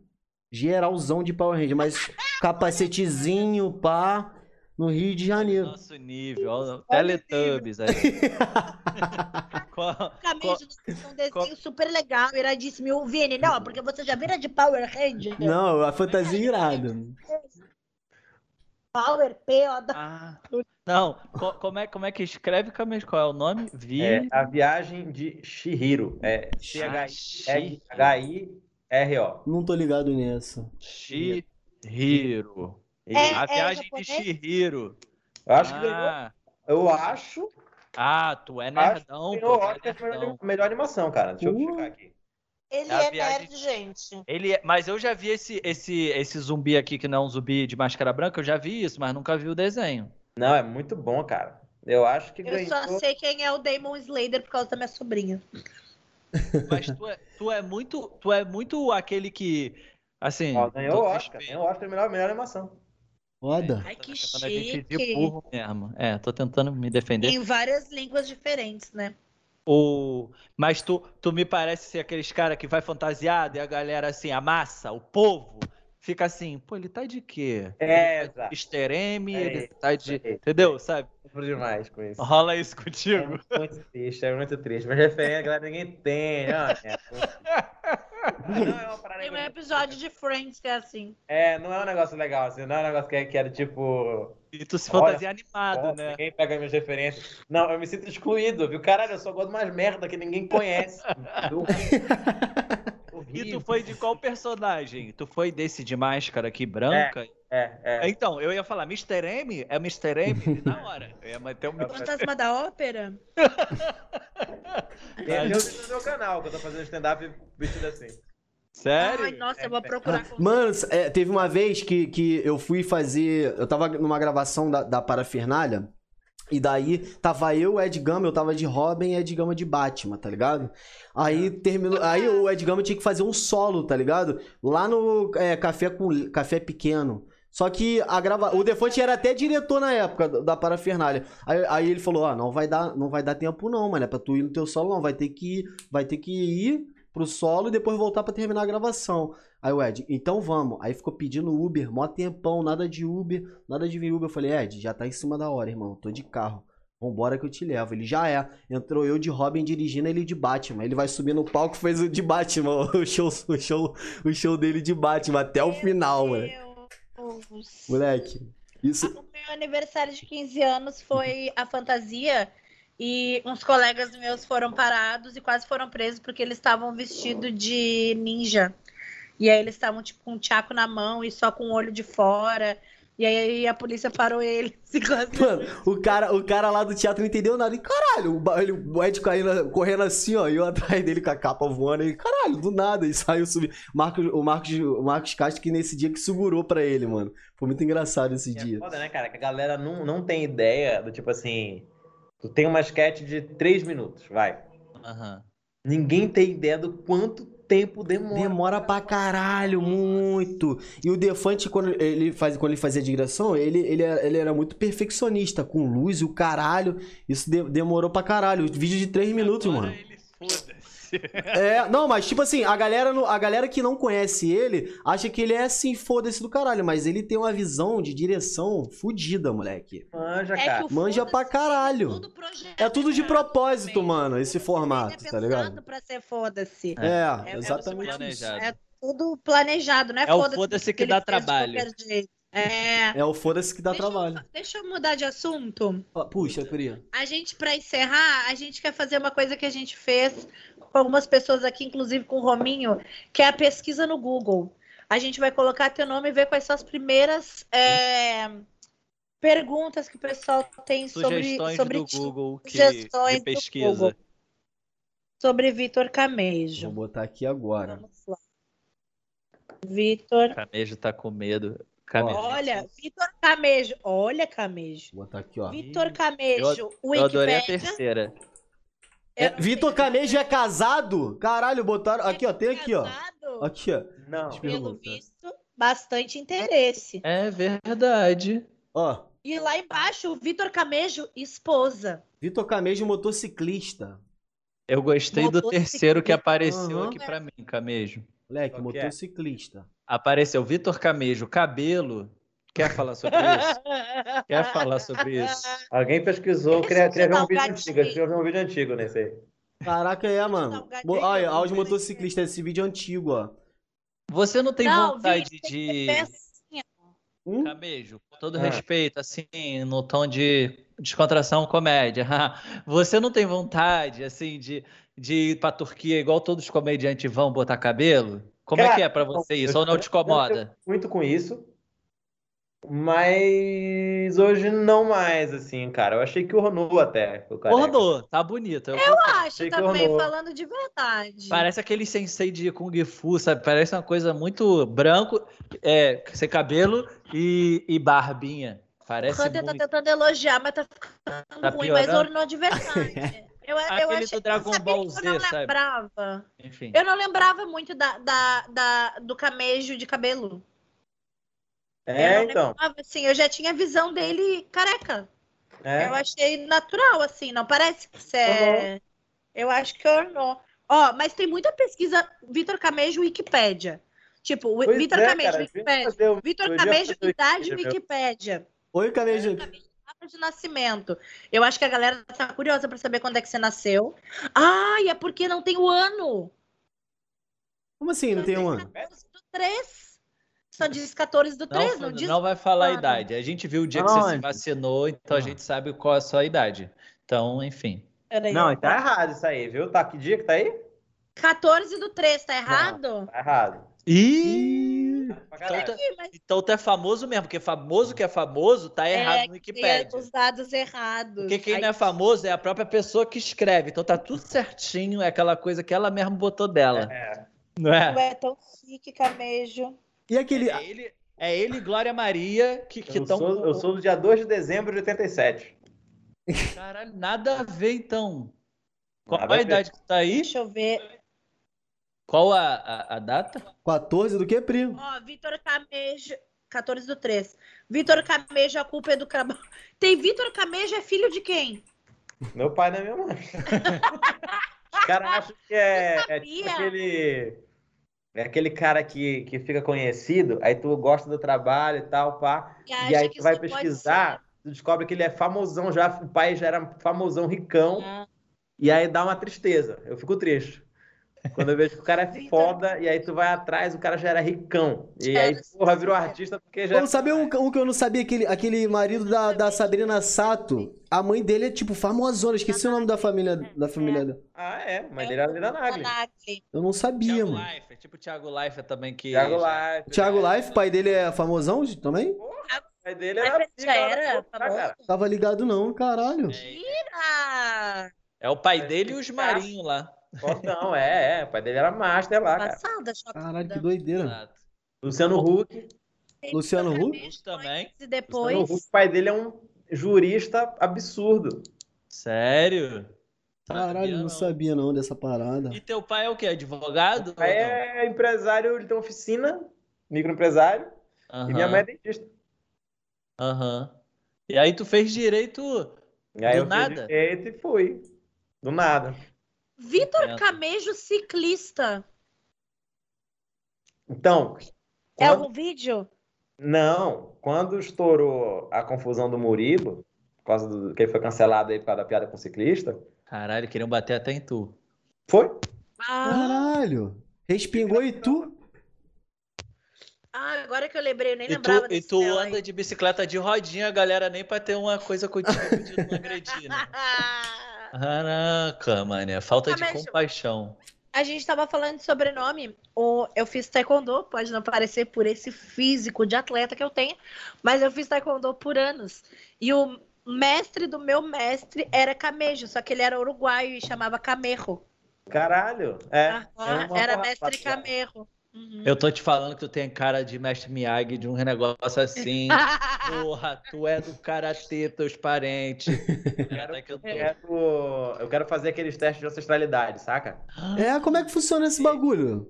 Geralzão de Power Ranger. Mas capacetezinho, pá, no Rio de Janeiro. Nosso nível, ó, Teletubbies aí. Qual- Camejo, um desenho super legal, iradíssimo. E o Vini, não, porque você já vira de Power Ranger. Não, a fantasia é irada. Power P, ó. da- Ah, não, co- como é, como é que escreve, Camejo? Qual é o nome? Vi... É A Viagem de Chihiro. É C-H-I-R-O. Não tô ligado nessa. Chihiro. É- a é viagem de japonês? Chihiro. Eu acho que ganhou. ah, Eu acho. ah, tu é acho nerdão, que pô, ganhou é Oscar de melhor, melhor animação, cara. Deixa eu Uh. checar aqui. Ele É é viagem- nerd, gente. Ele é- mas eu já vi esse, esse, esse zumbi aqui, que não é um zumbi de máscara branca, eu já vi isso, mas nunca vi o desenho. Não, é muito bom, cara. Eu acho que Eu ganhou. só sei quem é o Damon Slater por causa da minha sobrinha. Mas tu é, tu é muito, tu é muito aquele que, assim... Ó, ganhou o Oscar. Ganhou o Oscar melhor, melhor animação. Foda. Ai, que Quando a gente de chique. burro mesmo. É, tô tentando me defender. Em várias línguas diferentes, né? O... Mas tu, tu me parece ser aqueles cara que vai fantasiado e a galera assim, a massa, o povo, fica assim, pô, ele tá de quê? É, Ele tá exato. de É ele tá de... isso aí. Entendeu? Sabe? Sofro demais com isso. Rola isso É contigo. muito triste, é muito triste. Mas referência, galera, ninguém tem. Ó, é, não é uma parada Tem um episódio de Friends que é assim. É, não é um negócio legal, assim, não é um negócio que, é- que era tipo. E tu se Olha, fantasia animado, Nossa, né? Ninguém pega minhas referências. Não, eu me sinto excluído, viu? Caralho, eu só gosto de umas merda que ninguém conhece. E tu foi de qual personagem? Tu foi desse de máscara aqui branca? É, é. Então, eu ia falar, Mr. M? É Mr. M? Na hora. Eu ia manter o Fantasma da Ópera? Tem no meu canal que eu tô fazendo stand-up vestido assim. Sério? Ai, nossa, eu vou procurar. com- Mano, é, teve uma vez que, que eu fui fazer. Eu tava numa gravação da, da Parafernália. E daí tava eu, o Ed Gama, eu tava de Robin e Ed Gama de Batman, tá ligado? Aí terminou. Aí o Ed Gama tinha que fazer um solo, tá ligado? Lá no é, café com café pequeno. Só que a grava... o Defante era até diretor na época da- Parafernália. Aí, aí ele falou: "Ó, não vai dar, não vai dar tempo não, mano, é pra tu ir no teu solo não, vai ter que vai ter que ir pro solo e depois voltar pra terminar a gravação". Aí o Ed, então vamos. Aí ficou pedindo Uber, mó tempão, nada de Uber, nada de vir Uber. Eu falei, Ed, já tá em cima da hora, irmão. Tô de carro. Vambora que eu te levo. Ele já é. Entrou eu de Robin dirigindo ele de Batman. Ele vai subir no palco e fez o de Batman. O show, o show, o show dele de Batman até o final, mano. Deus. Moleque. Isso. O meu aniversário de 15 anos foi a fantasia e uns colegas meus foram parados e quase foram presos porque eles estavam vestidos de ninja. E aí eles estavam tipo com um tchaco na mão e só com o olho de fora. E aí a polícia parou e quase Mano, o cara, o cara lá do teatro não entendeu nada. E caralho, ele- o Ed caindo, correndo assim, ó. E eu atrás dele com a capa voando. E caralho, do nada. E saiu subir. Marcos, o, Marcos, o Marcos Castro que nesse dia que segurou pra ele, mano. Foi muito engraçado esse É dia. foda, né, cara? Que a galera não, não tem ideia do tipo assim. Tu tem uma sketch de 3 minutos, vai. Aham. Ninguém tem ideia do quanto tempo demora. Demora pra caralho, muito. E o Defante, quando ele, faz, quando ele fazia direção, ele, ele, era, ele era muito perfeccionista, com luz e o caralho. Isso de- demorou pra caralho. Vídeo de 3 minutos, Agora mano. ele foda-se. É, não, mas tipo assim, a galera, a galera que não conhece ele acha que ele é assim, foda-se do caralho, mas ele tem uma visão de direção fodida, moleque. Manja, É cara. que o Manja pra caralho. tudo projeto É tudo de errado propósito, também. mano, esse Ele formato, é tá ligado? pra ser foda-se. É, É- é exatamente isso. planejado. É tudo planejado, não é, É o foda-se foda-se que dá trabalho. É. É o foda-se que dá Deixa eu- trabalho. Deixa eu mudar de assunto. Puxa, Pri. A gente, pra encerrar, a gente quer fazer uma coisa que a gente fez algumas pessoas aqui, inclusive com o Rominho, que é a pesquisa no Google. A gente vai colocar teu nome e ver quais são as primeiras é, perguntas que o pessoal tem sobre, Sugestões sobre do ti, Google que, sugestões de do pesquisa. Google. sobre Vitor Camejo. Vou botar aqui agora. Vamos lá. Vitor. Camejo tá com medo. Camejo. Olha, Vitor Camejo. Olha, Camejo. Vou botar aqui, ó. Vitor Camejo, Eu adorei a terceira. É, não Vitor. Camejo é casado? Caralho, botaram. Aqui, ó, tem aqui, ó. Aqui, ó. Não. Pelo pergunta. visto, bastante interesse. É verdade. Ó, E lá embaixo, Vitor Camejo, esposa. Vitor Camejo motociclista. Eu gostei do terceiro que apareceu Aham. aqui pra mim, Camejo. Moleque, é? motociclista. Apareceu Vitor Camejo, cabelo. Quer falar sobre isso? Quer falar sobre isso? Alguém pesquisou, queria, queria ver um sinal vídeo antigo. Eu ver um vídeo antigo nesse aí. Caraca, é, mano. Salgadinho, Bo- Olha, aos motociclistas, esse vídeo é antigo, ó. Você não tem Não, vontade vídeo tem de. ser assim, Hum? Camejo, com todo Ah. respeito, assim, no tom de descontração, comédia. Você não tem vontade, assim, de, de ir pra Turquia igual todos os comediantes vão botar cabelo? Como é Cara, que é pra você isso? Ou não te incomoda? Muito com isso. Mas hoje não mais, assim, cara. Eu achei que ornou até. o. Ornou, tá bonito. Eu Eu acho também, ornou. falando de verdade. Parece aquele sensei de Kung Fu, sabe? Parece uma coisa muito branco, é, sem cabelo e, e barbinha. O Parece Hunter tá muito. tentando elogiar, mas tá ficando Tá ruim, mas piorando? ornou de verdade. Eu, eu achei, do Dragon Ball que Z, eu não sabe? lembrava. Enfim. Eu não lembrava muito da, da, da- do camejo de cabelo. É, eu então. lembrava, assim, eu já tinha a visão dele careca. É. Eu achei natural, assim, não parece que você é... Eu acho que ornou. Ó, mas tem muita pesquisa Vitor Camejo Wikipédia. Tipo, Pois Vitor é, Camejo cara, Wikipédia. o- Vitor Camejo, idade Wikipédia, Wikipédia. Oi, Camejo. De nascimento. Eu acho que a galera tá curiosa pra saber quando é que você nasceu. Ah, e é porque não tem o ano. Como assim? Não tem uma? 14 do 3. Só diz 14 do 3, não, Não, diz? não vai falar a idade. A gente viu o dia que você se vacinou, então a Ah. gente sabe qual é a sua idade. Então, enfim. Peraí, Não, tá errado isso aí, viu? Tá que dia que tá aí? 14 do 3, tá errado? Tá errado. Ih! Então, tá- mas então tu é famoso mesmo, porque famoso que é famoso tá errado no tem Wikipedia. os dados errados. Porque quem Aí- não é famoso é a própria pessoa que escreve. Então tá tudo certinho, é aquela coisa que ela mesmo botou dela. É. Não é? Tu é tão chique, camejo. E aquele. É ele, é ele e Glória Maria que Eu, estão. sou, eu sou do dia 2 de dezembro de 87. Caralho, nada a ver então. Qual Nada a idade que tá aí? Deixa eu ver. Qual a, a, a data? 14 do que, primo? Ó, Vitor Camejo. 14 do 3. Vitor Camejo, a culpa é do Cabal. Tem Vitor Camejo, é filho de quem? Meu pai não é minha mãe. Os caras acham que é, Eu é tipo aquele. É aquele cara que, que fica conhecido, aí tu gosta do trabalho e tal, pá. E acha aí tu vai pesquisar, tu descobre que ele é famosão já, o pai já era famosão, ricão. Ah, e aí dá uma tristeza. Eu fico triste. Quando eu vejo que o cara é Vitor- foda, e aí tu vai atrás, o cara já era ricão. E aí, Era porra, virou artista porque já. Eu sabia um, um que eu não sabia, aquele, aquele marido da, da Sabrina Sato. A mãe dele é tipo famosona, esqueci o nome da família, da família dela. Ah, é, mas ele era da Nagli. Eu não sabia, Thiago mano. Life, é tipo o Thiago Life também que. Thiago Life. Thiago Life, pai dele é famosão também? O pai dele era. ele já era porra, famoso? Tava ligado não, caralho. Ah, É o pai dele e os marinhos lá. Não, é, é. O pai dele era master lá, cara. passada. Caralho, que doideira. Exato. Luciano Huck. Luciano Huck? Também. E Luciano depois. Huck, o pai dele é um jurista absurdo. Sério? Caralho, não sabia não dessa parada. E teu pai é o quê? Advogado? O pai é empresário, ele tem oficina, microempresário, e minha mãe é dentista. Aham. E aí tu fez direito. E aí Do eu fiz nada? direito e fui. Do nada. Vitor. Camejo, ciclista. Então, É quando- algum vídeo? não, quando estourou a confusão do Murilo, por causa do que ele foi cancelado aí por causa da piada com o ciclista, Caralho, queriam bater até em tu. foi. Ah, Caralho. Respingou e tu? ah, agora que eu lembrei, eu nem E tu, lembrava e desse tu céu aí. anda de bicicleta de rodinha, galera nem pra ter uma coisa contigo de não agredir, né? Caraca, mano, falta de Ah, mas- compaixão. A gente tava falando de sobrenome. O, eu fiz taekwondo, pode não parecer por esse físico de atleta que eu tenho, mas eu fiz taekwondo por anos. E o mestre do meu mestre era Camejo, só que ele era uruguaio e chamava Camerro. Caralho. É. Uma era porra- mestre Camerro. Uhum. Eu tô te falando que tu tem cara de mestre Miyagi, de um negócio assim. Porra, tu é do karatê, teus parentes. Que eu tô... Eu quero, eu quero fazer aqueles testes de ancestralidade, saca? É, como é que funciona esse bagulho?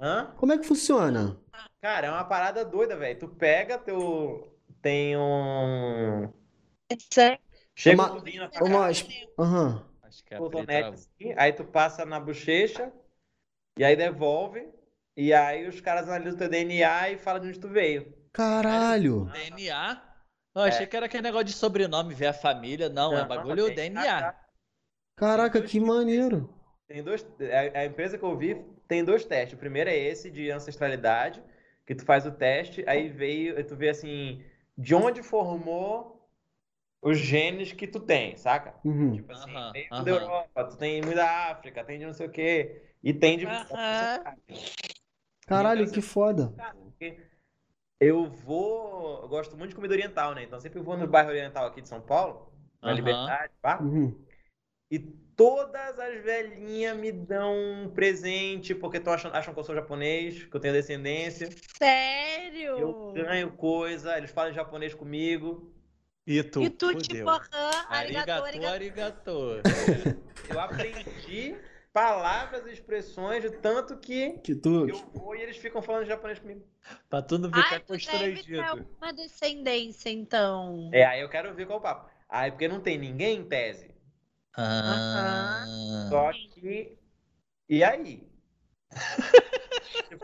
Hã? Como é que funciona? Cara, é uma parada doida, velho. Tu pega teu. Tem um. Chega Uma- um tubinho na tua Uma... cara, Aham. Acho que é a cotonete preta- assim, aí tu passa na bochecha, e aí devolve, e aí os caras analisam teu DNA e falam de onde tu veio. Caralho. DNA? Eu achei que era aquele negócio de sobrenome, ver a família. Não, é Não, bagulho tem- DNA. Caraca, que maneiro. Tem dois. A, a empresa que eu vi tem dois testes. O primeiro é esse de ancestralidade, que tu faz o teste, aí veio, tu vê assim, de onde formou os genes que tu tem, saca? Uhum. Tipo assim, Aham, tem aham. da Europa, tu tem muito da África, tem de não sei o quê, e tem de. Caralho, que foda. Eu vou. Eu gosto muito de comida oriental, né? Então sempre vou no bairro oriental aqui de São Paulo, na Aham. Liberdade, pá. Uhum. E todas as velhinhas me dão um presente, porque tão acham, acham que eu sou japonês, que eu tenho descendência. Sério? Eu ganho coisa, eles falam japonês comigo. E tu? E tu, tipo, aham, arigato, Arigato, arigato. arigato. Eu aprendi palavras e expressões de tanto que Que tu. eu vou e eles ficam falando japonês comigo. pra tu não ficar Ai, tu deve ter constrangido. uma descendência, então. É, aí eu quero ver qual é o papo. Aí, porque não tem ninguém em tese. Ah. Só que. E aí?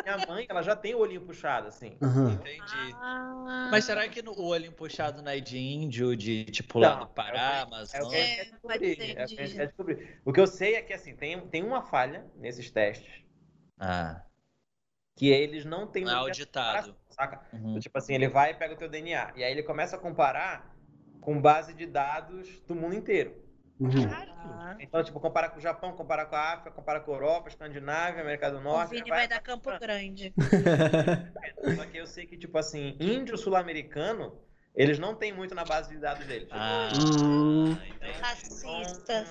Minha mãe, ela já tem o olhinho puxado, assim. Aham. Entendi. Ah. Mas será que no- o olhinho puxado não é de índio, de tipo lá Não, do Pará, É o que Amazônia? a gente quer É, É quer descobrir. O que eu sei é que, assim, tem, tem uma falha nesses testes. Ah. que eles não têm Não é auditado. saca? Uhum. Tipo assim, ele vai e pega o teu DNA. E aí ele começa a comparar com base de dados do mundo inteiro. Uhum. Ah, Então, tipo, comparar com o Japão, comparar com a África, comparar com a Europa, Escandinávia, América do o Norte. Vini vai- vai dar Campo Grande. Só que eu sei que, tipo assim, índio sul-americano, eles não têm muito na base de dados deles. Ah, Hum. entendi. Racista.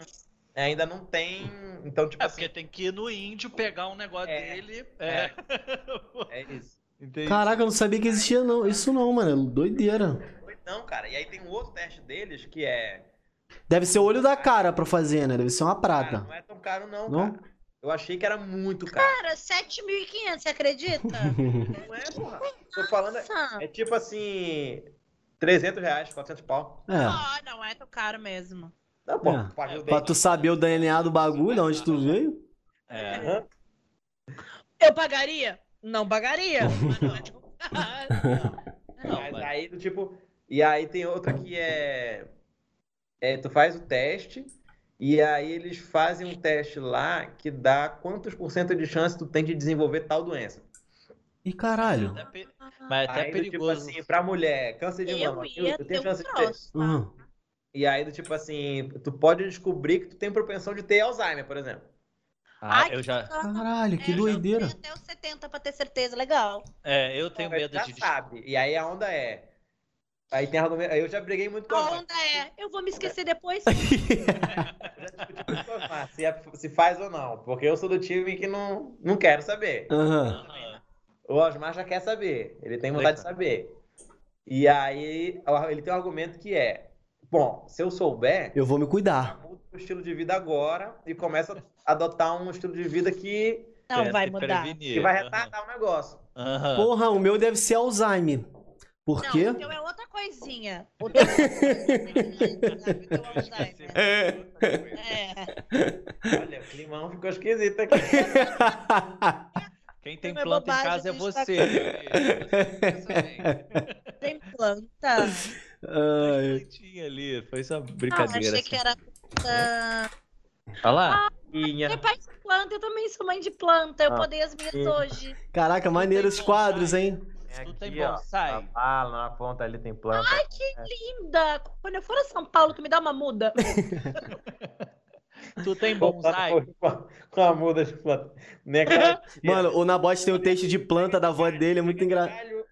É, ainda não tem. Então, tipo É assim, porque tem que ir no índio pegar um negócio É, dele. é. É. é isso. Entendi. Caraca, eu não sabia que existia não. isso não, mano. Doideira. Não, cara. E aí tem um outro teste deles que é. Deve ser o olho da cara pra fazer, né? Deve ser uma Cara, prata. não é tão caro, não, Não? cara. Eu achei que era muito caro. Cara, 7.500, você acredita? Não é, porra. Tô falando. é- Nossa. É tipo assim. 300 reais, 400 pau. É. Ah, não é tão caro mesmo. Não, pô. É. Pra dente. tu saber o DNA do bagulho, onde tu veio. É. Eu pagaria? Não pagaria. Mas não é tão caro. Não, mas mas- aí do tipo. E aí tem outra que é, é. Tu faz o teste. E aí eles fazem um teste lá que dá quantos por cento de chance tu tem de desenvolver tal doença. Ih, caralho. Até pe- Mas é até aí, do tipo perigoso. assim, pra mulher, câncer de Eu mama, ia tu ter tem um chance de ter. Uhum. E aí, do tipo assim, tu pode descobrir que tu tem propensão de ter Alzheimer, por exemplo. Ah, Ai, eu já. Caralho, que É, eu doideira. já tenho até os 70 pra ter certeza. Legal. É, eu tenho Mas medo já de. sabe. E aí a onda é. Aí tem argumento. Aí eu já briguei muito com a A onda é, eu vou me esquecer depois. Já discuti muito com a se, é- se faz ou não. Porque eu sou do time que não, não quero saber. Aham. O Osmar já quer saber. Ele tem vontade de saber. E aí ele tem um argumento que é: bom, se eu souber, Eu vou me cuidar. muda o estilo de vida agora e começa a adotar um estilo de vida que, Não vai mudar. prevenir. que vai retardar o negócio. Aham. Porra, o meu deve ser Alzheimer. Por Não, quê? o teu é outra coisinha. O teu é o teu Alzheimer. É. Olha, o climão ficou esquisito aqui. Quem tem Não é planta em casa é tá você. Você também. Tem planta. Ai. plantinha ali. Foi só Ah, brincadeira. achei que era. Ah, Olha lá. Minha. meu pai de planta, eu também sou mãe de planta. Eu Ah. podei as minhas hoje. Caraca, maneiro os quadros, hein? Tu tem Aqui, ó, bonsai? a bala, na ponta ali tem planta. Ai, que linda! Quando eu for a São Paulo, tu me dá uma muda. Tu tem bonsai? Com, a muda de planta. Aquela- Mano, o Nabote tem o texto de planta da avó dele, é muito engraçado.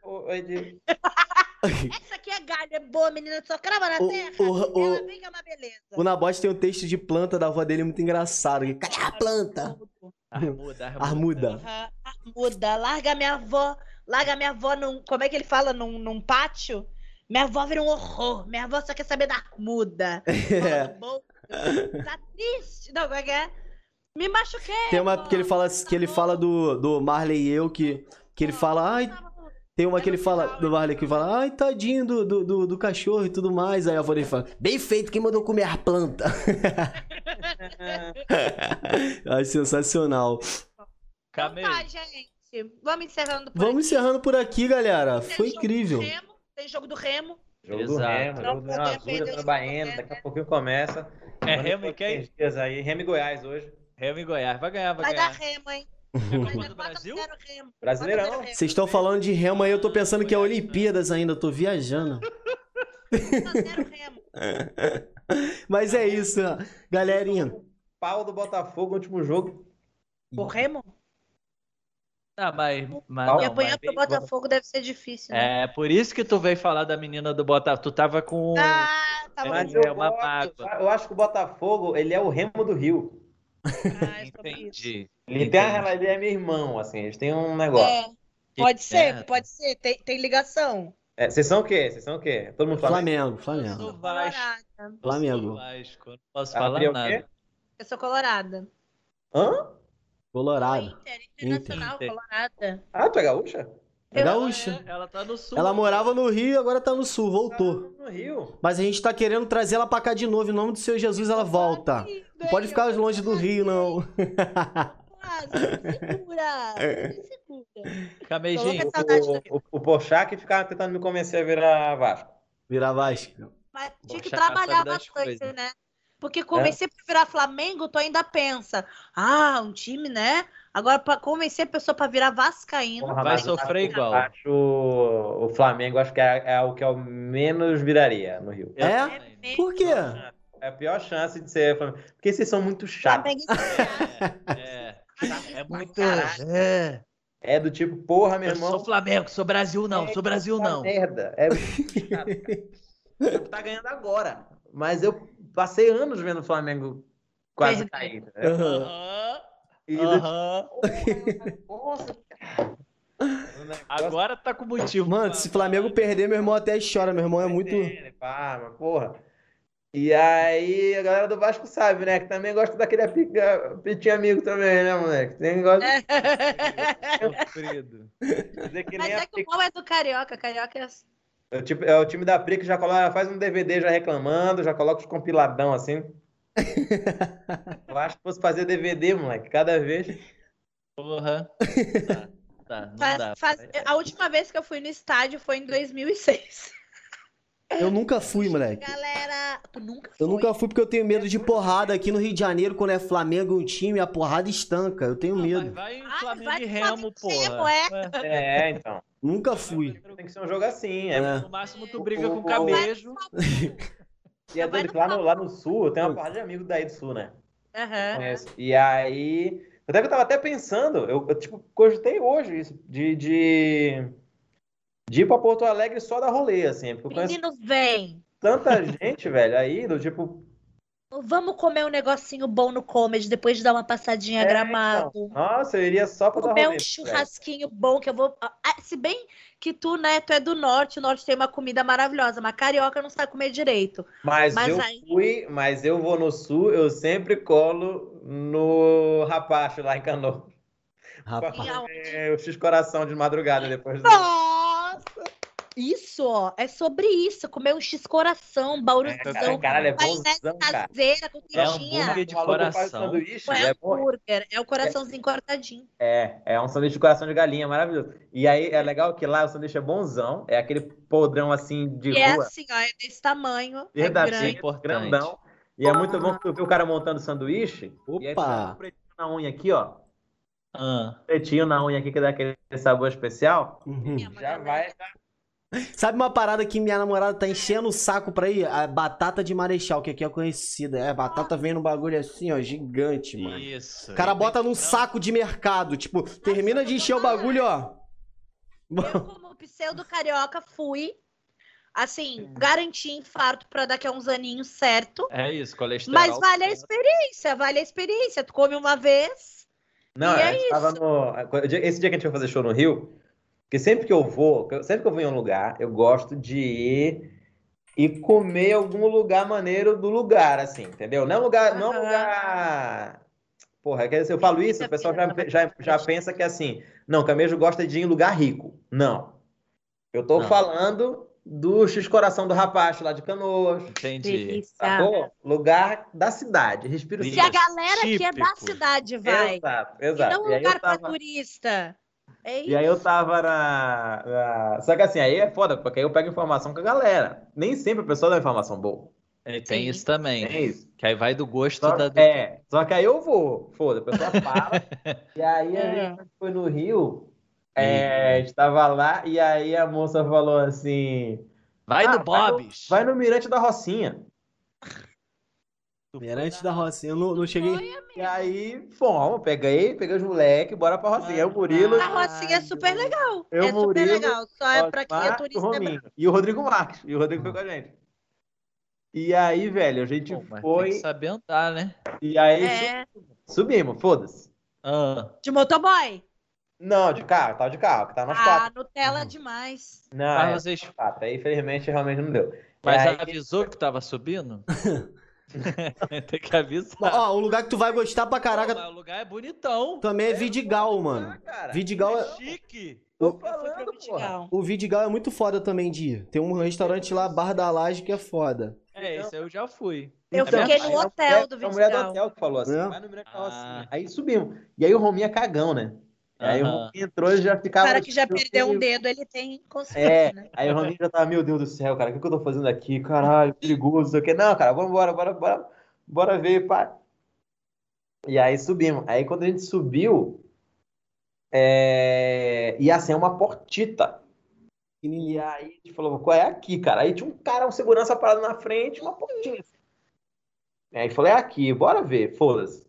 Essa aqui é galho, é boa, menina. Só crava na O- terra. o- ela o- vem que é uma beleza. O Nabote tem o texto de planta da avó dele, é muito engraçado. Cadê a planta? Armuda, Armuda. Aham, Armuda. Larga minha avó. Larga minha avó num. Como é que ele fala? Num, num pátio? Minha avó vira um horror. Minha avó só quer saber da armuda. É. Bom, Tá triste. Não, como é que é? Me machuquei. Tem uma que ele fala, que ele fala do, do Marley e eu, que, que ele fala, ai, tem uma que ele fala, do Marley, que fala, ai, tadinho do, do, do, do cachorro e tudo mais. Aí a avó dele fala, bem feito, quem mandou comer a planta? Acho sensacional. Então tá, gente. Vamos encerrando por Vamos aqui. encerrando por aqui, galera. Tem Foi jogo do incrível. Remo, Tem jogo do Remo. Jogo do Exato. Remo, Não jogo do Remo Azul, jogos, daqui a né? pouquinho começa. É Remo e quem? dias aí. Remo e Goiás hoje. Remo e Goiás. Vai ganhar, vai, Vai dar ganhar. Remo, hein? É Vai dar do 4 Brasil? 0 Remo. Brasileirão. 4 a 0 Remo. Vocês estão falando de remo aí, eu tô pensando que é Olimpíadas ainda, eu tô viajando. 4 a 0 Remo. Mas é isso, galerinha. Pau do Botafogo, último jogo. O Remo? Ah, mas. mas e não, apanhar mas- pro Botafogo deve ser difícil, né? É, por isso que tu veio falar da menina do Botafogo. Tu tava com. Ah, tá bom. Mas É eu, uma mágoa. eu acho que o Botafogo, ele é o Remo do Rio. Ah, é. Entendi. Ele, tem a, ele é meu irmão, assim, eles têm um negócio. É, Que pode ser, pode ser. Tem, tem ligação. É, vocês são o quê? Vocês são o quê? Todo mundo fala? Flamengo, Eu Flamengo. sou Vasco. Colorada. eu sou Flamengo. Vasco. eu Não posso falar é nada. Eu sou colorada. Hã? Colorado. Inter, internacional, Inter. colorada. Ah, tu é gaúcha? É gaúcha. É, ela tá no sul. Ela morava no Rio e agora tá no Sul, voltou. No Rio. Mas a gente tá querendo trazer ela pra cá de novo. Em nome do Senhor Jesus, ela volta. Não pode ficar longe do Rio, não. Segura. Me segura. Camejinho. O, o, o Pochak ficava tentando me convencer a virar Vasco. Virar Vasco. Mas tinha que Poxa, trabalhar bastante, coisas. né? Porque convencer pra virar Flamengo, tu ainda pensa, ah, um time, né? Agora, pra convencer a pessoa pra virar Vascaíno. Porra, Vai sofrer acho- igual. Acho o Flamengo, acho que é, é o que eu menos viraria no Rio. É? mesmo. Por quê? É a pior chance de ser Flamengo. Porque vocês são muito chatos. Flamengo É, é muito. Caralho. É. É do tipo, porra, meu Eu irmão. sou Flamengo, sou Brasil não, sou Brasil não. Merda. É muito chato, cara. Eu tá ganhando agora. Mas eu passei anos vendo o Flamengo quase cair. do aham. tipo, nossa, cara. Agora tá com motivo. Mano, se Flamengo perder, meu irmão até chora. Meu irmão é muito. pá, mas porra. E aí, a galera do Vasco sabe, né? Que também gosta daquele pitinho amigo também, né, moleque? Tem gosta Sofrido. Mas é que o mal é do Carioca. Carioca é assim. É o, tipo, é o time da Pri que já coloca, faz um DVD já reclamando, já coloca os compiladão assim. Eu acho que fosse fazer DVD, moleque, cada vez. Porra. Tá, tá, não Faz- dá. faz- a última vez que eu fui no estádio foi em 2006. Eu nunca fui, moleque. Galera, tu nunca Eu foi? nunca fui porque eu tenho medo de porrada aqui no Rio de Janeiro, quando é Flamengo e um time, a porrada estanca. Eu tenho medo. vai em Ah, Flamengo vai e de Remo, Flamengo porra. Remo, É, então. Nunca fui. Tem que ser um jogo assim, é. É. No máximo tu briga com O- o camejo. E é doido lá no, lá no sul, eu tenho uma porrada de amigos daí do sul, né? Aham. Conheço. E aí. Até que eu tava até pensando, eu, eu, tipo, cogitei hoje isso, de, de, de ir pra Porto Alegre só dar rolê, assim, porque Menino, vem. tanta gente, velho, aí, do tipo, Vamos comer um negocinho bom no comedy depois de dar uma passadinha a É, Gramado. então. Nossa, eu iria só pra dar Comer rolê. um churrasquinho bom que eu vou. Ah, se bem que tu, né, tu é do norte, o norte tem uma comida maravilhosa, mas carioca não sabe comer direito. Mas, Mas eu aí- fui, mas eu vou no sul, eu sempre colo no Rapacho lá em Canoa. Rapaz. É, o X coração de madrugada depois do... Isso, ó, é sobre isso. Comer um X-coração, bauruzão, Caralho, é bonzão, cara. caseira com É hambúrguer de O coração. sanduíche, é é bom. hambúrguer, é o coraçãozinho cortadinho. É, é um sanduíche de coração de galinha, maravilhoso. E aí é legal que lá o sanduíche é bonzão, é aquele podrão assim de E é rua, assim, ó, é desse tamanho, é verdadeiro, grande. importante. grandão. E é muito bom que tu vê o cara montando sanduíche. E aí tu Opa! dá um pretinho na unha aqui, ó. Ah, Pretinho na unha aqui que dá aquele sabor especial. Uhum. Já vai. Sabe uma parada que minha namorada tá enchendo o saco pra ir? A batata de marechal, que aqui é conhecida. É, a batata vem no bagulho assim, ó, gigante, mano. isso. O cara bota num saco de mercado. Tipo, termina de encher o bagulho, ó. Eu, como pseudo carioca, fui. Assim, garanti infarto pra daqui a uns aninhos, certo? É isso, colesterol. Mas vale a experiência, vale a experiência. Tu come uma vez. Não, E é a gente tava no. Esse dia que a gente foi fazer show no Rio, porque sempre que eu vou, sempre que eu vou em um lugar, eu gosto de ir e comer algum lugar maneiro do lugar, assim, entendeu? Não é um lugar, não é um lugar. Porra, é que se eu falo isso, o pessoal já, já, já pensa que é assim, não, Camejo gosta de ir em lugar rico. Não. Eu tô Não. falando do X-Coração do Rapacho lá de Canoas. Entendi. Sacou? Lugar da cidade. Respiro Isso. Se a galera que é da Típico. cidade vai. Exato, E exato. não um E aí eu lugar pra tava- turista. É E aí eu tava na, na- Só que assim, aí é foda, porque aí eu pego informação com a galera. Nem sempre a pessoa dá informação boa. E tem Sim. isso também. É isso. Que aí vai do gosto Só, da. É, só que aí eu vou. Foda, a pessoa fala. e aí a É. gente foi no Rio, é, a gente tava lá, e aí a moça falou assim: Vai Ah, no Bob's. vai no Mirante da Rocinha. Mirante da Rocinha. Eu não, não cheguei. E aí, fomos, peguei, peguei os moleques, bora pra Rocinha. Aí o Murilo, A Rocinha é super legal. Eu, é super Murilo, legal. Só é pra quem é turista. Rominho. E o Rodrigo Marques. E o Rodrigo foi com a gente. E aí, velho, a gente mas foi. Tem que saber andar, né? E aí É, subimos, foda-se. Ah, de motoboy. Não, de carro, tava de carro, que tá nós Ah, quatro. Nutella demais. Não, mas é, vocês. quatro. Aí, infelizmente, realmente não deu. Mas aí- avisou que tava subindo? tem que avisar. Ó, um lugar que tu vai gostar pra caraca mas o lugar é bonitão. também é Vidigal, mano. Cara. Vidigal é. Chique. Tô Eu fui pra falando. Vidigal. O Vidigal é muito foda também de ir. Tem um restaurante lá, Bar da Laje, que é foda. É, esse eu já fui. Eu É fiquei no Aí a hotel mulher- do A mulher do Vidigal. hotel que falou assim, É? vai no Ah. Rocinha. Aí subimos. E aí o Rominho é cagão, né? Aí o. Rominho entrou e já O ficava... cara que já perdeu um dedo, ele tem consciência, É, né? aí o Rominho já tava, meu Deus do céu, cara, o que, que eu tô fazendo aqui? Caralho, perigoso, não sei o quê. Não, cara, vamos embora, bora, bora. bora ver, pá. E aí subimos. Aí quando a gente subiu, é... ia ser uma portita. E aí a gente falou, qual é aqui, cara? Aí tinha um cara, um segurança parado na frente, uma portinha. Aí falou, é aqui, bora ver, foda-se.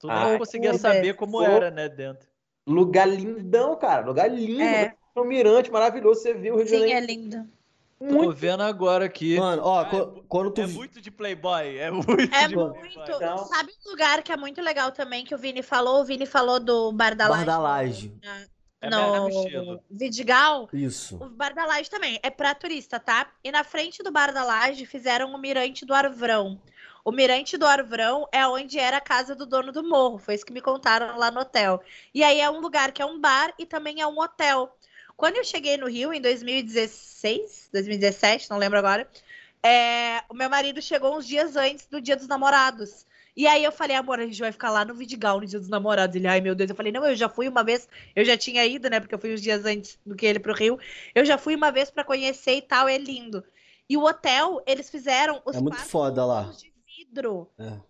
Tu Ah, não conseguia Uber. saber como Pô. era, né, dentro. Lugar lindão, cara. Lugar lindo. É. Um mirante maravilhoso. Você viu o Rio de Sim, Janeiro. é lindo. Tô vendo agora aqui. Mano, ó, Ah, qu- quando tu. É muito de Playboy, é muito É de muito. Playboy. Então- Sabe um lugar que é muito legal também que o Vini falou? O Vini falou do Bar da Bar Laje. da Laje. É no. Vidigal. Isso. O Bar da Laje também é pra turista, tá? E na frente do Bar da Laje fizeram o Mirante do Arvrão. O Mirante do Arvrão é onde era a casa do dono do morro. Foi isso que me contaram lá no hotel. E aí é um lugar que é um bar e também é um hotel. Quando eu cheguei no Rio em 2016, 2017, não lembro agora, é, o meu marido chegou uns dias antes do Dia dos Namorados. E aí eu falei, amor, a gente vai ficar lá no Vidigal no Dia dos Namorados. Ele, ai meu Deus, eu falei, não, eu já fui uma vez, eu já tinha ido, né? Porque eu fui uns dias antes do que ele pro Rio. Eu já fui uma vez pra conhecer e tal, é lindo. E o hotel, eles fizeram os É muito foda lá. de vidro. É.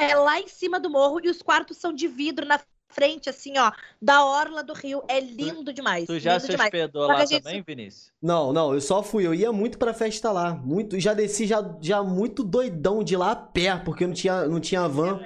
É lá em cima do morro e os quartos são de vidro na frente, assim, ó, da orla do rio. É lindo demais. Tu já se hospedou lá gente- também, Vinícius? Não, não, eu só fui. Eu ia muito pra festa lá. Muito, já desci já, já muito doidão de lá a pé, porque não tinha, não tinha van.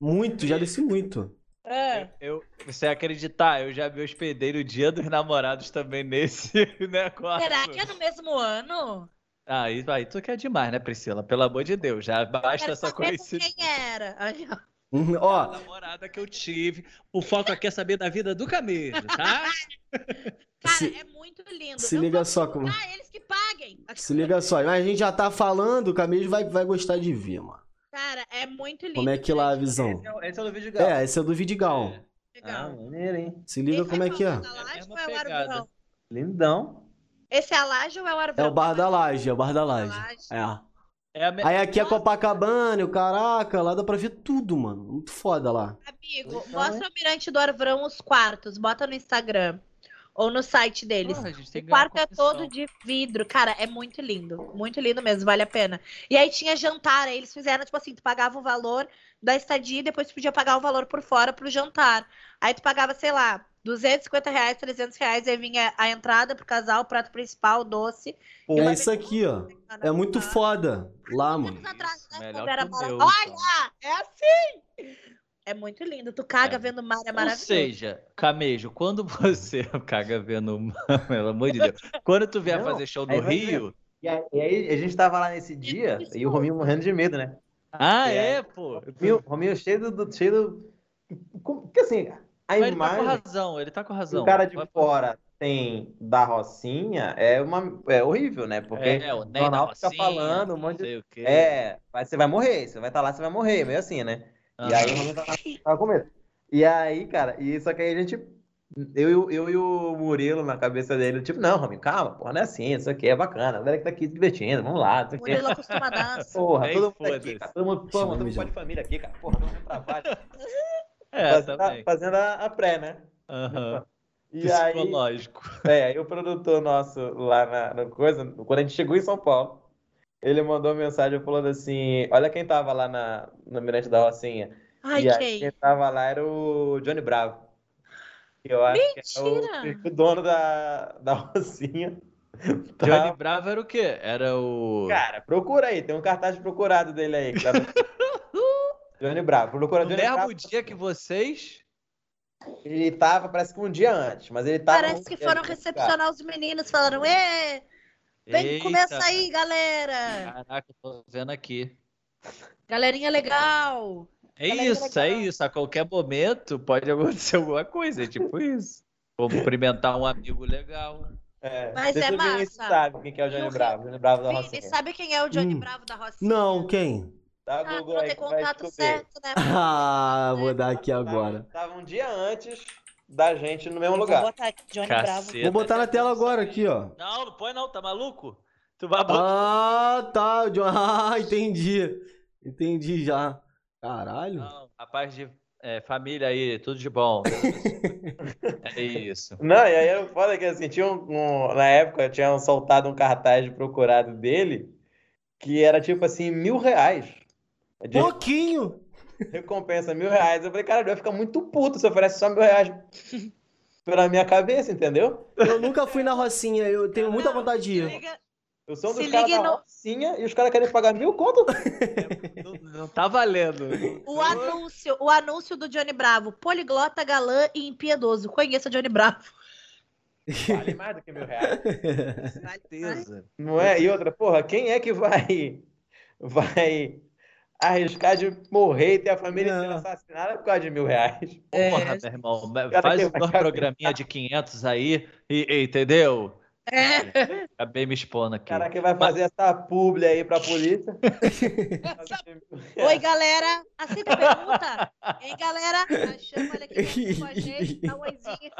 Muito, já desci muito. É. Eu, você acreditar, eu já me hospedei no dia dos namorados também nesse negócio. Será que é no mesmo ano? Ah, aí, aí tu quer demais, né, Priscila? Pelo amor de Deus, já basta essa coincidência. quem era. Aí, ó. Uhum, A namorada que eu tive. O foco aqui é saber da vida do camelo, tá? Cara, Se- é muito lindo. se Eu liga só como- divulgar, eles que paguem. se liga só. Mas a gente já tá falando, o Camilo vai, vai gostar de ver, mano. Cara, é muito lindo. Como é que lá a visão? Esse é o- Esse é do vídeo Gal. É, esse é do Vidigal. Legal. Ah, maneiro, hein? Se liga Esse como é que é. da É ou é. Arvrão? Lindão. Esse é a laje ou é o Arvrão? É o Bar da Laje, é o Bar da Laje. É. É a me- Aí aqui é Copacabana, o caraca, lá dá pra ver tudo, mano. Muito foda lá. Amigo, Então, mostra o Mirante do Arvrão os quartos, bota no Instagram ou no site deles. Porra, a gente tem O quarto é todo de vidro. Cara, é muito lindo. Muito lindo mesmo, vale a pena. E aí tinha jantar, aí eles fizeram, tipo assim, tu pagava o valor da estadia e depois tu podia pagar o valor por fora pro jantar. Aí tu pagava, sei lá, 250 reais, 300 reais, aí vinha a entrada pro casal, o prato principal, o doce. Pô, É isso aqui, ó. É muito foda lá, mano. Atrás, né, era então. Olha, é assim! É muito lindo. Tu caga É. vendo o mar, é Ou maravilhoso. seja, Camejo, quando você caga vendo o mar, pelo amor de Deus, quando tu vier Não, fazer show no Rio. E aí, e aí a gente tava lá nesse dia e o Rominho morrendo de medo, né? Ah, É. é, pô. Rominho, Rominho cheio do. Cheio do... Porque assim, a Mas ele tá com imagem razão, ele tá com razão. o cara de Vai- fora tem da Rocinha é, uma, é horrível, né? Porque É, o o Ney da jornal fica Rocinha, falando um monte não de. sei o quê. É, você vai morrer, você vai estar lá, você vai morrer, meio assim, né? E aí o. Rominho tava, com medo. E aí, cara, e só que aí a gente. Eu, e o- eu e o Murilo na cabeça dele, tipo, não, Rominho, calma, porra, não é assim, isso aqui é bacana, a galera que tá aqui se divertindo, vamos lá, não sei o quê. Murilo acostumadaço. Porra, Nem todo mundo aqui, cara, todo mundo, pô, todo mundo pode família aqui, cara, porra, todo mundo trabalha. É, fazendo, a, também. fazendo a, a pré, né? Aham. E aí, Psicológico. é, aí o produtor nosso lá na, na coisa, quando a gente chegou em São Paulo, ele mandou uma mensagem falando assim: Olha quem tava lá na, no Mirante da Rocinha. Ai, e aí quem? quem tava lá era o Johnny Bravo. Que eu acho que é Mentira! o, o dono da, da Rocinha. Tá- Johnny Bravo era o quê? Era o. Cara, procura aí, tem um cartaz procurado dele aí. que tá Johnny Bravo. Procura No Johnny mesmo Bravo. dia que vocês. Ele tava, parece que um dia antes, mas ele tava. Parece que foram recepcionar os meninos, falaram, ê, vem Eita, comer açaí, galera. Caraca, eu tô vendo aqui. Galerinha legal. É Galerinha isso, é legal. isso. A qualquer momento pode acontecer alguma coisa, é tipo isso. Cumprimentar um amigo legal. É, Mas é massa. sabe quem que é o E Johnny o Bravo. Johnny Bravo da Rocinha. sabe quem é o Johnny Hum. Bravo da Rocinha? Não, quem? Dá Ah, Google aí vai descobrir. certo, né? Ah, vou dar aqui agora. Tava, tava um dia antes da gente no mesmo Vou lugar. botar aqui, Johnny Bravo. Caceta. Vou botar na tela agora aqui, ó. Não, não põe não, tá maluco? Tu vai botar. Ah, tá. o John- Ah, entendi. Entendi já. Caralho. Não, rapaz de é, família aí, tudo de bom. é isso. Não, e aí era foda que assim, tinha um, um- na época tinham soltado um cartaz de procurado dele que era tipo assim, mil reais. É de Pouquinho. recompensa mil reais. Eu falei, cara, vai ficar muito puto se oferece só mil reais pela minha cabeça, entendeu? Eu nunca fui na Rocinha, eu tenho muita vontade de Se ir. liga, Eu sou um dos caras da no- Rocinha e os caras querem pagar mil conto. Não, não tá valendo. O anúncio, o anúncio do Johnny Bravo. Poliglota, galã e impiedoso. Conheça Johnny Bravo. Vale mais do que mil reais. Certeza. Não é? E outra, porra, quem é que vai, vai arriscar de morrer e ter a família inteira assassinada por causa de mil reais? Porra, meu irmão. Faz um programinha de 500 aí, e, e- entendeu? É. Acabei me expondo aqui. O cara que vai fazer essa publi aí pra polícia. Oi, galera. Aceita a pergunta? Hein, galera? A chama, olha aqui com a gente. Dá um oizinho.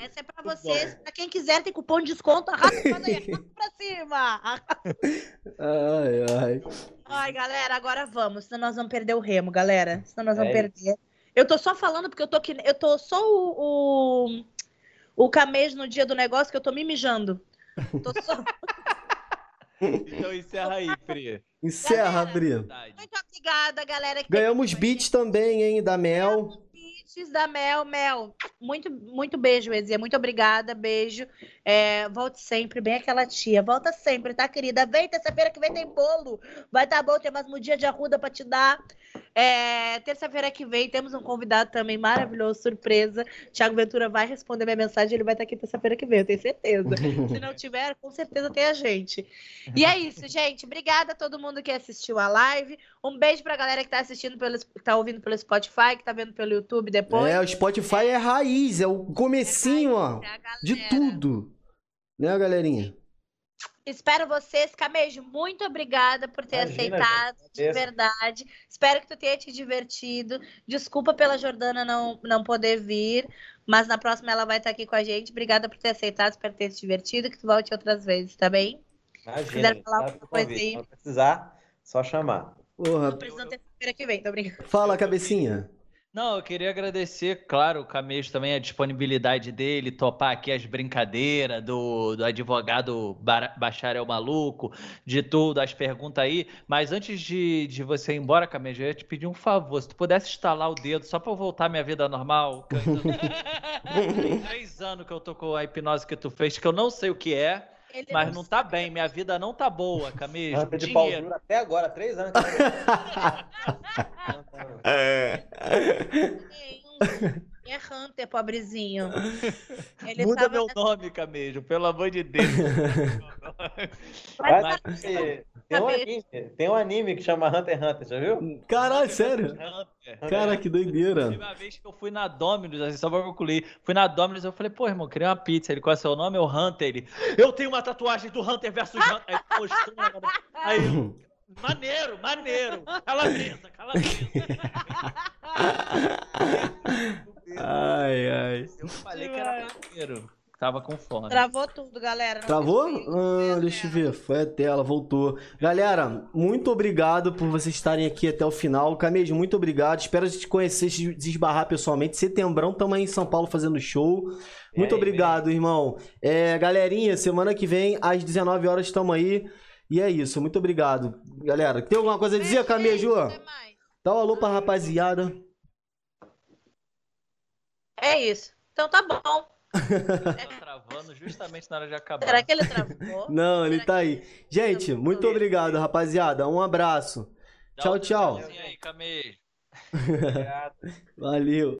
Essa é pra vocês. Pra quem quiser, tem cupom de desconto. Arrasta faz aí. Arrasta pra cima. Ai, ai. Ai, galera, agora vamos. Senão nós vamos perder o remo, galera. Senão nós vamos É perder. Eu tô só falando porque eu tô aqui. Eu tô só o. o... O camejo no dia do negócio que eu tô me mijando. Tô só... Então encerra aí, Pri. Encerra, Galera, Bri. Muito obrigada, galera. que Ganhamos beats também, hein, da Mel. Beats da Mel, Mel. Muito, muito beijo, Ezia. Muito obrigada, beijo. É, volte sempre, bem aquela tia. Volta sempre, tá, querida? Vem, terça-feira que vem tem bolo. Vai tá bom, tem mais um dia de arruda pra te dar. É, terça-feira que vem temos um convidado também maravilhoso, surpresa. Tiago Ventura vai responder minha mensagem, ele vai estar aqui terça-feira que vem, eu tenho certeza. Se não tiver, com certeza tem a gente. E é isso, gente. Obrigada a todo mundo que assistiu a live. Um beijo pra galera que tá assistindo pelo, que tá ouvindo pelo Spotify, que tá vendo pelo YouTube depois. É, o Spotify é raiz, é o comecinho, ó, É a galera. de tudo. Né, galerinha? Espero vocês, Camejo. Muito obrigada por ter Imagina, aceitado, de verdade. Espero que tu tenha te divertido. Desculpa pela Jordana não, não poder vir, mas na próxima ela vai estar aqui com a gente. Obrigada por ter aceitado, espero ter se divertido, que tu volte outras vezes, tá bem? Imagina, quiser gente, falar alguma coisa aí. Quando precisar, só chamar. Porra, Não precisando terça-feira que vem, tô brincando. fala, cabecinha. Não, eu queria agradecer, claro, o Camejo também, a disponibilidade dele, topar aqui as brincadeiras do, do advogado bar- bacharel maluco, de tudo, as perguntas aí. Mas antes de, de você ir embora, Camejo, eu ia te pedir um favor. Se tu pudesse estalar o dedo só pra eu voltar à minha vida normal. que eu ainda- Tem três anos que eu tô com a hipnose que tu fez, que eu não sei o que é, Ele mas não tá bem. Minha vida não tá boa, Camejo. Anta de pau duro até agora, três anos. É Hunter, pobrezinho. Ele Muda tava meu nome, Camejo, pelo amor de Deus. Mas Vai ter- tem, um anime, tem um anime que chama Hunter x Hunter, já viu? Caralho, sério? Hunter. Cara, que doideira. Uma vez que eu fui na Dominus, assim, só pra concluir. Fui na Dominus, eu falei, pô, irmão, queria uma pizza. Ele, qual é seu nome? É o Hunter. Ele, eu tenho uma tatuagem do Hunter versus Hunter. Aí, mano? aí eu, maneiro, maneiro. Calabresa, calabresa. Ai, ai. Eu falei que era maneiro. Tava com fome. Travou tudo, galera. Não Travou? Ah, deixa eu ver. Foi a tela, voltou. Galera, muito obrigado por vocês estarem aqui até o final. Camejo, muito obrigado. Espero te conhecer, te desbarrar pessoalmente. Setembrão, tamo aí em São Paulo fazendo show. Muito aí, obrigado, irmão. É, galerinha, semana que vem, às 19 horas, estamos aí. E é isso, muito obrigado. Galera, tem alguma coisa a dizer, Camejo? Dá um alô pra rapaziada. É isso. Então tá bom. Tava travando justamente na hora de acabar. Será que ele travou? Não, ele tá aí. Gente, muito obrigado, rapaziada. Um abraço. Dá Tchau, tchau. aí. Valeu.